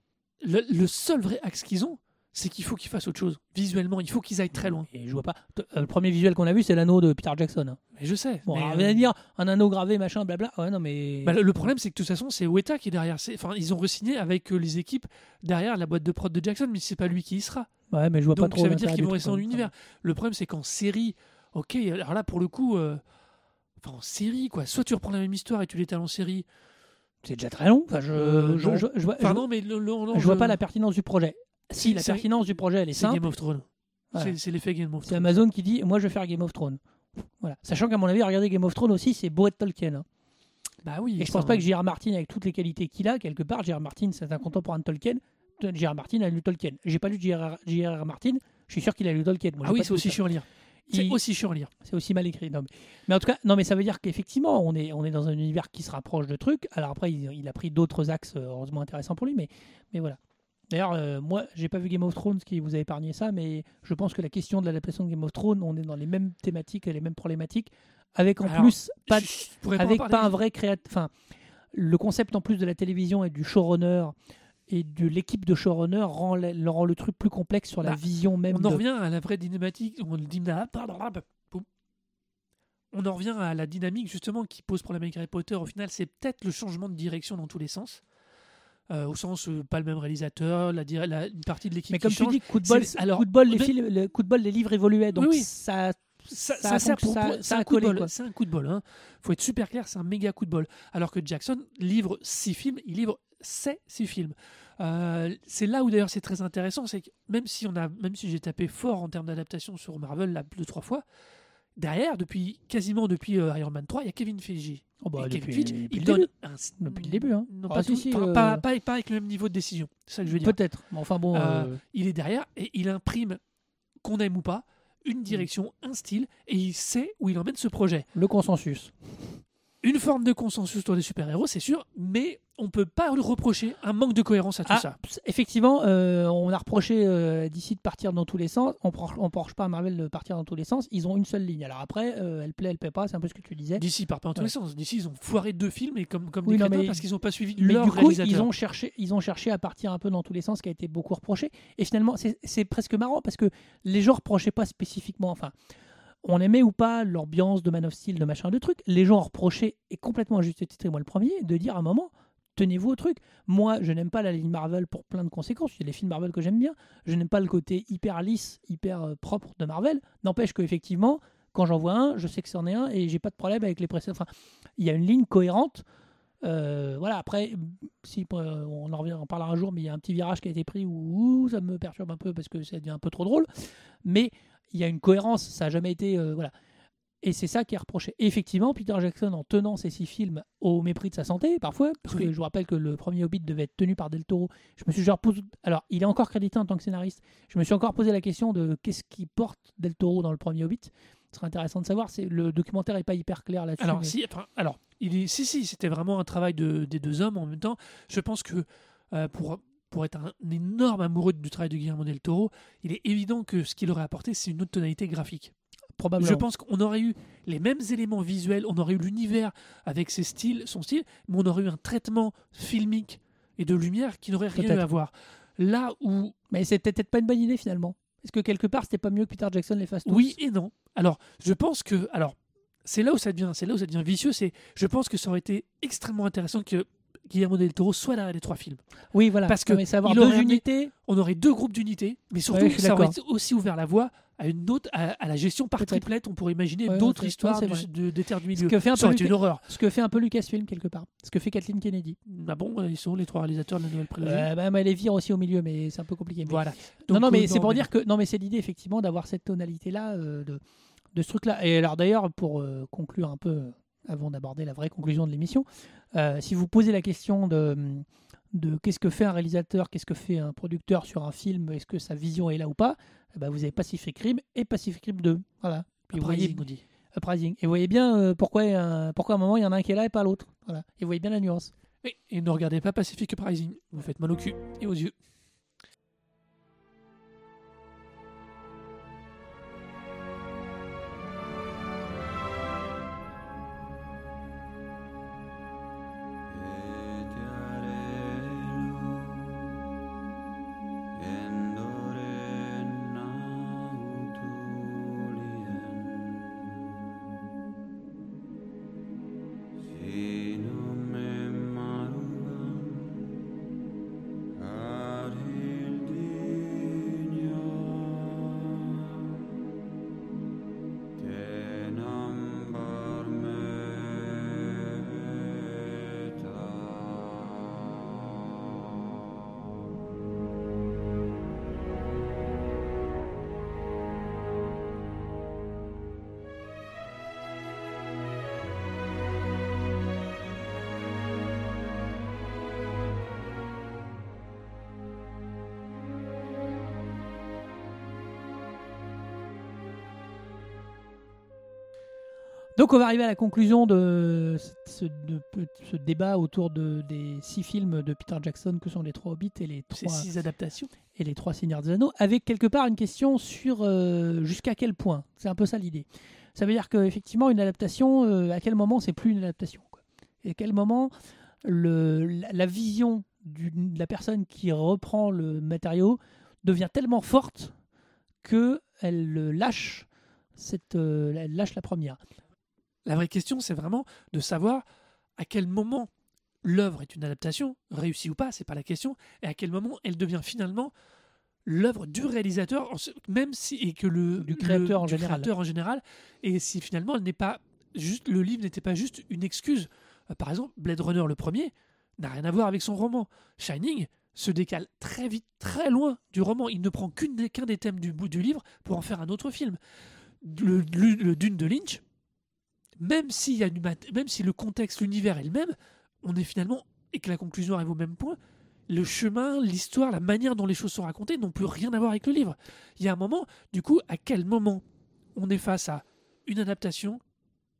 le, le seul vrai axe qu'ils ont, c'est qu'il faut qu'ils fassent autre chose. Visuellement, il faut qu'ils aillent très loin. Et je vois pas. Euh, le premier visuel qu'on a vu, c'est l'anneau de Peter Jackson. hein. Mais je sais. Bon, mais, alors, euh, dire un anneau gravé, machin, blabla. Ouais, non, mais. bah, le, problème, c'est que de toute façon, c'est Weta qui est derrière. Enfin, ils ont re-signé avec euh, les équipes derrière la boîte de prod de Jackson, mais c'est pas lui qui y sera. Ouais, mais je vois pas Donc trop. ça veut dire qu'ils vont rester dans quoi. l'univers. Le problème, c'est qu'en série, ok, alors là, pour le coup, euh, enfin, en série, quoi. Soit tu reprends la même histoire et tu l'étales en série. C'est déjà très long. Enfin, je, Euh, je, non. je, je vois, Enfin, je- non, mais le, le- non, je vois pas la pertinence du projet. Si, la c'est- pertinence du projet, elle est C'est simple. Game of Thrones. C'est- C'est l'effet Game of C'est Thrones. Amazon qui dit Moi, je vais faire Game of Thrones. Voilà. Sachant qu'à mon avis, regarder Game of Thrones aussi, c'est beau être Tolkien. hein. Bah oui. Et je ça, pense pas que J.R. Martin, avec toutes les qualités qu'il a, quelque part, J.R. Martin, c'est un contemporain de Tolkien. J.R. Martin a lu Tolkien. J'ai pas lu J.R. Martin, je suis sûr qu'il a lu Tolkien. Moi, Ah oui, c'est aussi à lire. C'est aussi chiant à lire. C'est aussi mal écrit. Non, mais... mais en tout cas, non, mais ça veut dire qu'effectivement, on est, on est dans un univers qui se rapproche de trucs. Alors après, il, il a pris d'autres axes, euh, heureusement intéressants pour lui, mais, mais voilà. D'ailleurs, euh, moi, j'ai pas vu Game of Thrones, qui vous a épargné ça, mais je pense que la question de l'adaptation de Game of Thrones, on est dans les mêmes thématiques et les mêmes problématiques, avec en Alors, plus pas, avec pas un vrai créateur. Enfin, le concept en plus de la télévision et du showrunner et de l'équipe de showrunner rend, le- rend le truc plus complexe sur la Bah, vision même. On en de- revient à la vraie dynamique. On, le dyna- Boum. on en revient à la dynamique justement qui pose problème avec Harry Potter. Au final, c'est peut-être le changement de direction dans tous les sens. Euh, au sens, euh, pas le même réalisateur, la, dir- la- une partie de l'équipe Mais comme tu change. dis, coup de bol, alors, coup de bol, les mais- films, le coup de bol, les livres évoluaient, donc Oui, oui. ça, ça, ça pour, ça- c'est un coup de bol. C'est un coup de bol. Hein. Faut être super clair, c'est un méga coup de bol. Alors que Jackson livre six films, il livre ses six films. Euh, c'est là où d'ailleurs c'est très intéressant, c'est que même si on a, même si j'ai tapé fort en termes d'adaptation sur Marvel là deux trois fois, derrière depuis quasiment depuis euh, Iron Man 3, il y a Kevin Feige. Oh bah, Kevin Feige, il le donne un, Depuis le début, hein. Non, Ah, pas, si, tout- si, pas, euh, pas- pas- pas avec le même niveau de décision. C'est ça que je veux dire. Peut-être. Mais enfin bon. Il est derrière et il imprime, qu'on aime ou pas, une direction, un style, et il sait où il emmène ce projet. le consensus. Une forme de consensus autour des super-héros, c'est sûr, mais on peut pas lui reprocher un manque de cohérence à tout Ah, ça. effectivement, euh, on a reproché euh, d'ici de partir dans tous les sens. On ne reproche pas à Marvel de partir dans tous les sens. Ils ont une seule ligne. Alors après, euh, elle plaît, elle plaît pas. C'est un peu ce que tu disais. D'ici part pas dans tous Ouais. les sens. D'ici, ils ont foiré deux films et comme, comme Oui, des non, crétins mais- parce qu'ils n'ont pas suivi Mais leur du coup, réalisateur. ils ont, cherché, ils ont cherché à partir un peu dans tous les sens, ce qui a été beaucoup reproché. Et finalement, c'est c'est presque marrant parce que les gens reprochaient pas spécifiquement. Enfin, on aimait ou pas l'ambiance de Man of Steel, de machin, de trucs. Les gens reprochaient, et complètement à juste titre, moi le premier, de dire à un moment tenez-vous au truc. Moi, je n'aime pas la ligne Marvel pour plein de conséquences. Il y a les films Marvel que j'aime bien. Je n'aime pas le côté hyper lisse, hyper euh, propre de Marvel. N'empêche qu'effectivement, quand j'en vois un, je sais que c'en est un et j'ai pas de problème avec les précédents. Enfin, il y a une ligne cohérente. Euh, voilà, après, si euh, on en revient, parlera un jour, mais il y a un petit virage qui a été pris où, où ça me perturbe un peu parce que ça devient un peu trop drôle. Mais il y a une cohérence, ça n'a jamais été. euh, voilà. Et c'est ça qui est reproché. Et effectivement, Peter Jackson, en tenant ces six films au mépris de sa santé, parfois, parce Oui. que je vous rappelle que le premier Hobbit devait être tenu par Del Toro, je me suis genre posé. Alors, il est encore crédité en tant que scénariste. Je me suis encore posé la question de qu'est-ce qui porte Del Toro dans le premier Hobbit. Ce serait intéressant de savoir. C'est le documentaire n'est pas hyper clair là-dessus. Alors, mais- si, enfin, alors il est, si, si, c'était vraiment un travail de, des deux hommes en même temps. Je pense que euh, pour, pour être un, énorme amoureux du travail de Guillermo del Toro, il est évident que ce qu'il aurait apporté, c'est une autre tonalité graphique. probablement. Je pense qu'on aurait eu les mêmes éléments visuels, on aurait eu l'univers avec ses styles, son style, mais on aurait eu un traitement filmique et de lumière qui n'aurait rien à voir. Là où Mais c'est peut-être pas une bonne idée finalement. Est-ce que quelque part c'était pas mieux que Peter Jackson les fasse tous? Oui et non. Alors, je pense que. Alors, c'est là où ça devient, c'est là où ça devient vicieux. C'est, je pense que ça aurait été extrêmement intéressant que Guillermo del Toro soit derrière les trois films. Oui, voilà. Parce que Non, mais savoir il deux aurait unités. On aurait deux groupes d'unités, mais surtout, Ouais, ça aurait aussi ouvert la voie à une autre, à, à la gestion par triplette. On pourrait imaginer Ouais, d'autres histoires du- de- des terres du Ce milieu. que fait un ça peu une horreur. Ce que fait un peu Lucasfilm quelque part. Ce que fait Kathleen Kennedy. Ah bon, ils sont les trois réalisateurs de la nouvelle prélogie. Euh, bah, mais elle les vire aussi au milieu, mais c'est un peu compliqué. mais- Voilà. non, Donc, non, mais euh, c'est pour mais dire que non, mais c'est l'idée effectivement d'avoir cette tonalité là de, de ce truc là. Et alors d'ailleurs pour euh, conclure un peu euh, avant d'aborder la vraie conclusion de l'émission, euh, si vous posez la question de de qu'est-ce que fait un réalisateur, qu'est-ce que fait un producteur sur un film, est-ce que sa vision est là ou pas, eh ben, vous avez Pacific Rim et Pacific Rim 2. Voilà. Puis vous voyez Uprising. Uprising. Et vous voyez bien euh, pourquoi, pourquoi à un moment il y en a un qui est là et pas l'autre. Voilà. Et vous voyez bien la nuance. Oui, Et ne regardez pas Pacific Uprising. Vous faites mal au cul et aux yeux. Donc on va arriver à la conclusion de ce, de- ce débat autour de, des six films de Peter Jackson que sont les trois Hobbits et les trois, six adaptations. et les trois Seigneurs des Anneaux, avec quelque part une question sur euh, jusqu'à quel point. C'est un peu ça l'idée. Ça veut dire qu'effectivement, une adaptation, euh, à quel moment c'est plus une adaptation quoi. Et à quel moment le, la, la vision du- de la personne qui reprend le matériau devient tellement forte que elle le lâche, cette, euh, elle lâche la première. La vraie question, c'est vraiment de savoir à quel moment l'œuvre est une adaptation, réussie ou pas, c'est pas la question, et à quel moment elle devient finalement l'œuvre du réalisateur, même si et que le Du créateur le- en du général. créateur en général, et si finalement elle n'est pas juste le livre n'était pas juste une excuse. Euh, Par exemple, Blade Runner le premier n'a rien à voir avec son roman. Shining se décale très vite, très loin du roman. Il ne prend des- qu'un des thèmes du bout du livre pour en faire un autre film. Le, le- le Dune de Lynch, même s'il y a même si le contexte, l'univers est le même, on est finalement et que la conclusion arrive au même point. Le chemin, l'histoire, la manière dont les choses sont racontées n'ont plus rien à voir avec le livre. Il y a un moment, du coup, à quel moment on est face à une adaptation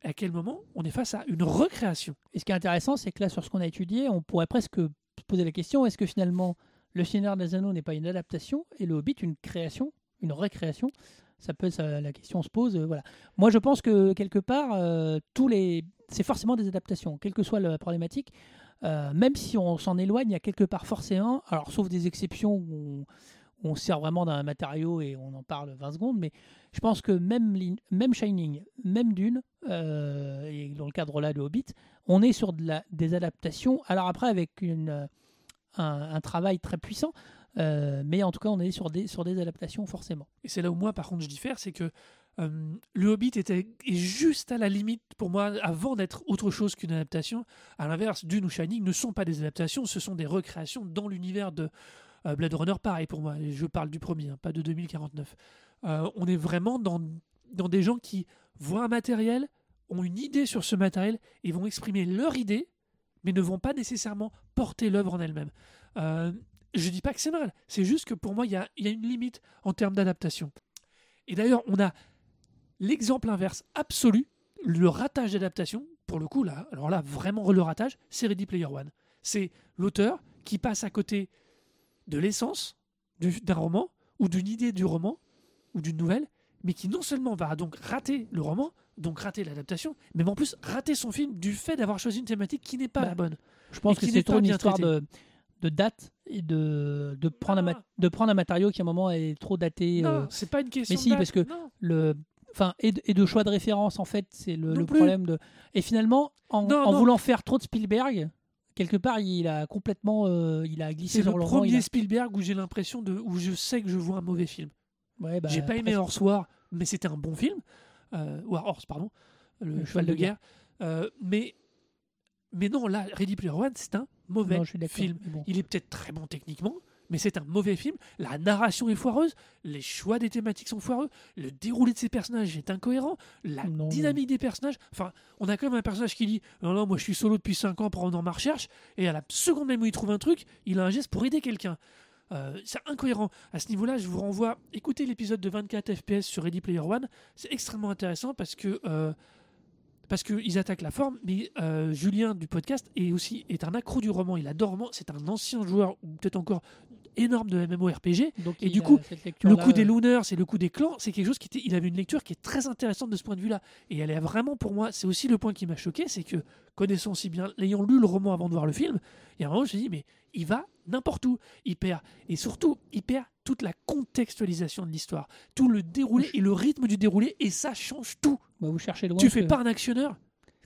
à quel moment on est face à une recréation? Et ce qui est intéressant, c'est que là, sur ce qu'on a étudié, on pourrait presque se poser la question est-ce que finalement, Le Seigneur des Anneaux n'est pas une adaptation et Le Hobbit une création, une recréation? Ça peut, la question se pose. euh, voilà. Moi, je pense que quelque part, euh, tous les, c'est forcément des adaptations, quelle que soit la problématique. Euh, même si on s'en éloigne, il y a quelque part forcément, alors sauf des exceptions où on, sert vraiment d'un matériau et on en parle 20 secondes, mais je pense que même, même Shining, même Dune, et dans le cadre là de Hobbit, on est sur des adaptations. Alors après, avec une, un, un travail très puissant, euh, mais en tout cas, on est sur des, sur des adaptations forcément. Et c'est là où moi, par contre, je diffère, c'est que euh, le Hobbit était est juste à la limite pour moi avant d'être autre chose qu'une adaptation. À l'inverse, Dune ou Shining ne sont pas des adaptations, ce sont des recréations dans l'univers de euh, Blade Runner. Pareil pour moi, je parle du premier, hein, pas de 2049. Euh, on est vraiment dans, dans des gens qui voient un matériel, ont une idée sur ce matériel et vont exprimer leur idée, mais ne vont pas nécessairement porter l'œuvre en elle-même. Je dis pas que c'est mal, c'est juste que pour moi, il y a, il y a une limite en termes d'adaptation. Et d'ailleurs, on a l'exemple inverse absolu, le ratage d'adaptation, pour le coup, là, alors là, vraiment le ratage, c'est Ready Player One. C'est l'auteur qui passe à côté de l'essence du- d'un roman, ou d'une idée du roman, ou d'une nouvelle, mais qui non seulement va donc rater le roman, donc rater l'adaptation, mais en plus rater son film du fait d'avoir choisi une thématique qui n'est pas Bah, la bonne. Je pense que c'est trop une bien histoire traité. de, de date et de, de, prendre un Ah. de prendre un matériau qui à un moment est trop daté. non, euh, c'est pas une question mais de si, date, parce que non. le, enfin, et, de, et de choix de référence, en fait, c'est le, problème de. Et finalement, en, voulant faire trop de Spielberg, quelque part, il a complètement, euh, il a glissé C'est le sur premier a- Spielberg où j'ai l'impression de, où je sais que je vois un mauvais film. Ouais, bah, J'ai pas aimé. Horse War, mais c'était un bon film. Euh, Horse, pardon. Le, cheval de guerre. Euh, mais, mais non, là, Ready Player One, c'est un mauvais Non, film. bon. Il est peut-être très bon techniquement, mais c'est un mauvais film. La narration est foireuse, les choix des thématiques sont foireux, le déroulé de ces personnages est incohérent, la Non, dynamique des personnages. Enfin, on a quand même un personnage qui dit Non, non, moi je suis solo depuis 5 ans pendant ma recherche, et à la seconde même où il trouve un truc, il a un geste pour aider quelqu'un. Euh, c'est incohérent. À ce niveau-là, je vous renvoie, écoutez l'épisode de 24 FPS sur Ready Player One. C'est extrêmement intéressant parce que euh, parce qu'ils attaquent la forme, mais euh, Julien du podcast est aussi est un accro du roman. Il adore le roman. C'est un ancien joueur, ou peut-être encore énorme de MMORPG. Donc, Et du coup, Le coup des euh, Looners et le coup des clans, c'est quelque chose qui était. Il avait une lecture qui est très intéressante de ce point de vue-là. Et elle est vraiment pour moi, c'est aussi le point qui m'a choqué, c'est que connaissant aussi bien, l'ayant lu le roman avant de voir le film, il y a un moment, je me suis dit, mais il va n'importe où. Il perd. Et surtout, il perd toute la contextualisation de l'histoire, tout le déroulé et le rythme du déroulé, et ça change tout. bah, vous cherchez loin. tu fais que- pas un actionneur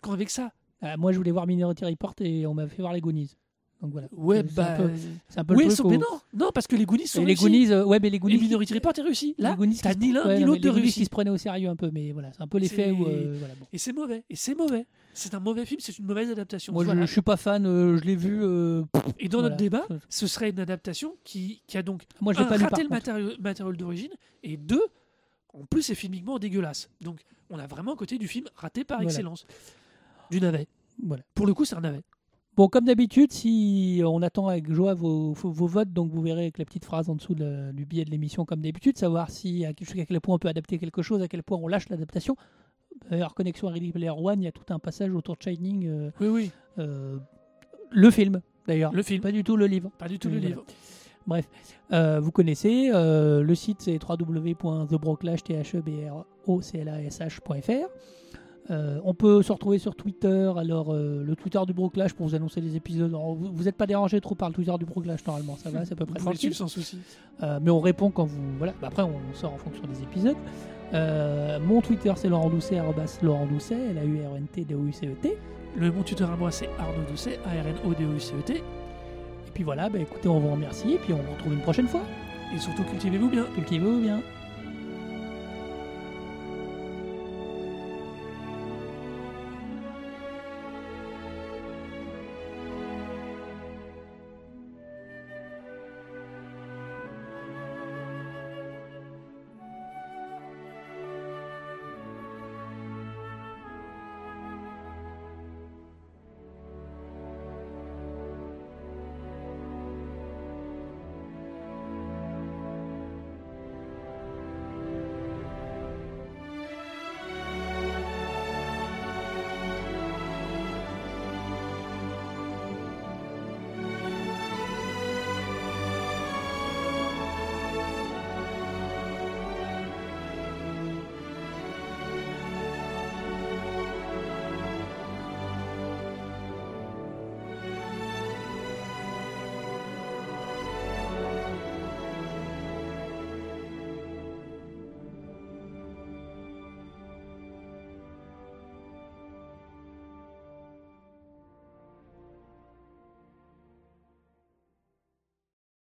quand avec ça? Ah, moi, je voulais voir Minority Report et on m'a fait voir les Goonies. Donc voilà. Ouais, C'est bah. un peu, c'est un peu oui, le sauf- truc. mais non, non, parce que les Goonies sont Et les. Goonies, euh, ouais, mais les Et Goonies. Minority Report est réussi. Là, t'as ni l'un ouais, ni l'autre de réussi. qui se prenaient au sérieux un peu, mais voilà, c'est un peu l'effet où. Euh, voilà, bon. Et c'est mauvais. Et c'est mauvais. C'est un mauvais film, c'est une mauvaise adaptation. Moi, je, Voilà. je suis pas fan, euh, je l'ai vu. euh, Et dans voilà. notre débat, Je- ce serait une adaptation qui, qui a donc Moi, je l'ai un, pas lu par raté le matériau, matériau d'origine et deux, en plus, c'est filmiquement dégueulasse. Donc, on a vraiment un côté du film raté par Voilà. excellence. Du navet. Voilà. Pour le coup, c'est un navet. Bon, comme d'habitude, si on attend avec joie vos, votes, donc vous verrez avec la petite phrase en dessous de- du billet de l'émission, comme d'habitude, savoir si à, quel point on peut adapter quelque chose, à quel point on lâche l'adaptation. D'ailleurs, connexion à Ready Player One, il y a tout un passage autour de Shining, euh, Oui, oui, euh, le film d'ailleurs. le film, Pas du tout le livre. pas du tout le livre. Bref, euh, vous connaissez, le site c'est www.thebroclash.fr. Euh, on peut se retrouver sur Twitter, alors euh, le Twitter du Broclash pour vous annoncer les épisodes. Alors, vous n'êtes pas dérangé trop par le Twitter du Broclash normalement, ça va, c'est à peu Vous près le tranquille. sans souci. Euh, mais on répond quand vous. Voilà, Bah, après on sort en fonction des épisodes. Mon Twitter c'est Laurent Doucet, Laurent Doucet, L-A-U-R-N-T-D-O-U-C-E-T. Le mon tuteur à moi, c'est Arnaud Doucet, A-R-N-O-D-O-U-C-E-T. Et puis voilà, bah, écoutez, on vous remercie et puis on vous retrouve une prochaine fois. Et surtout, cultivez-vous bien. Cultivez-vous bien.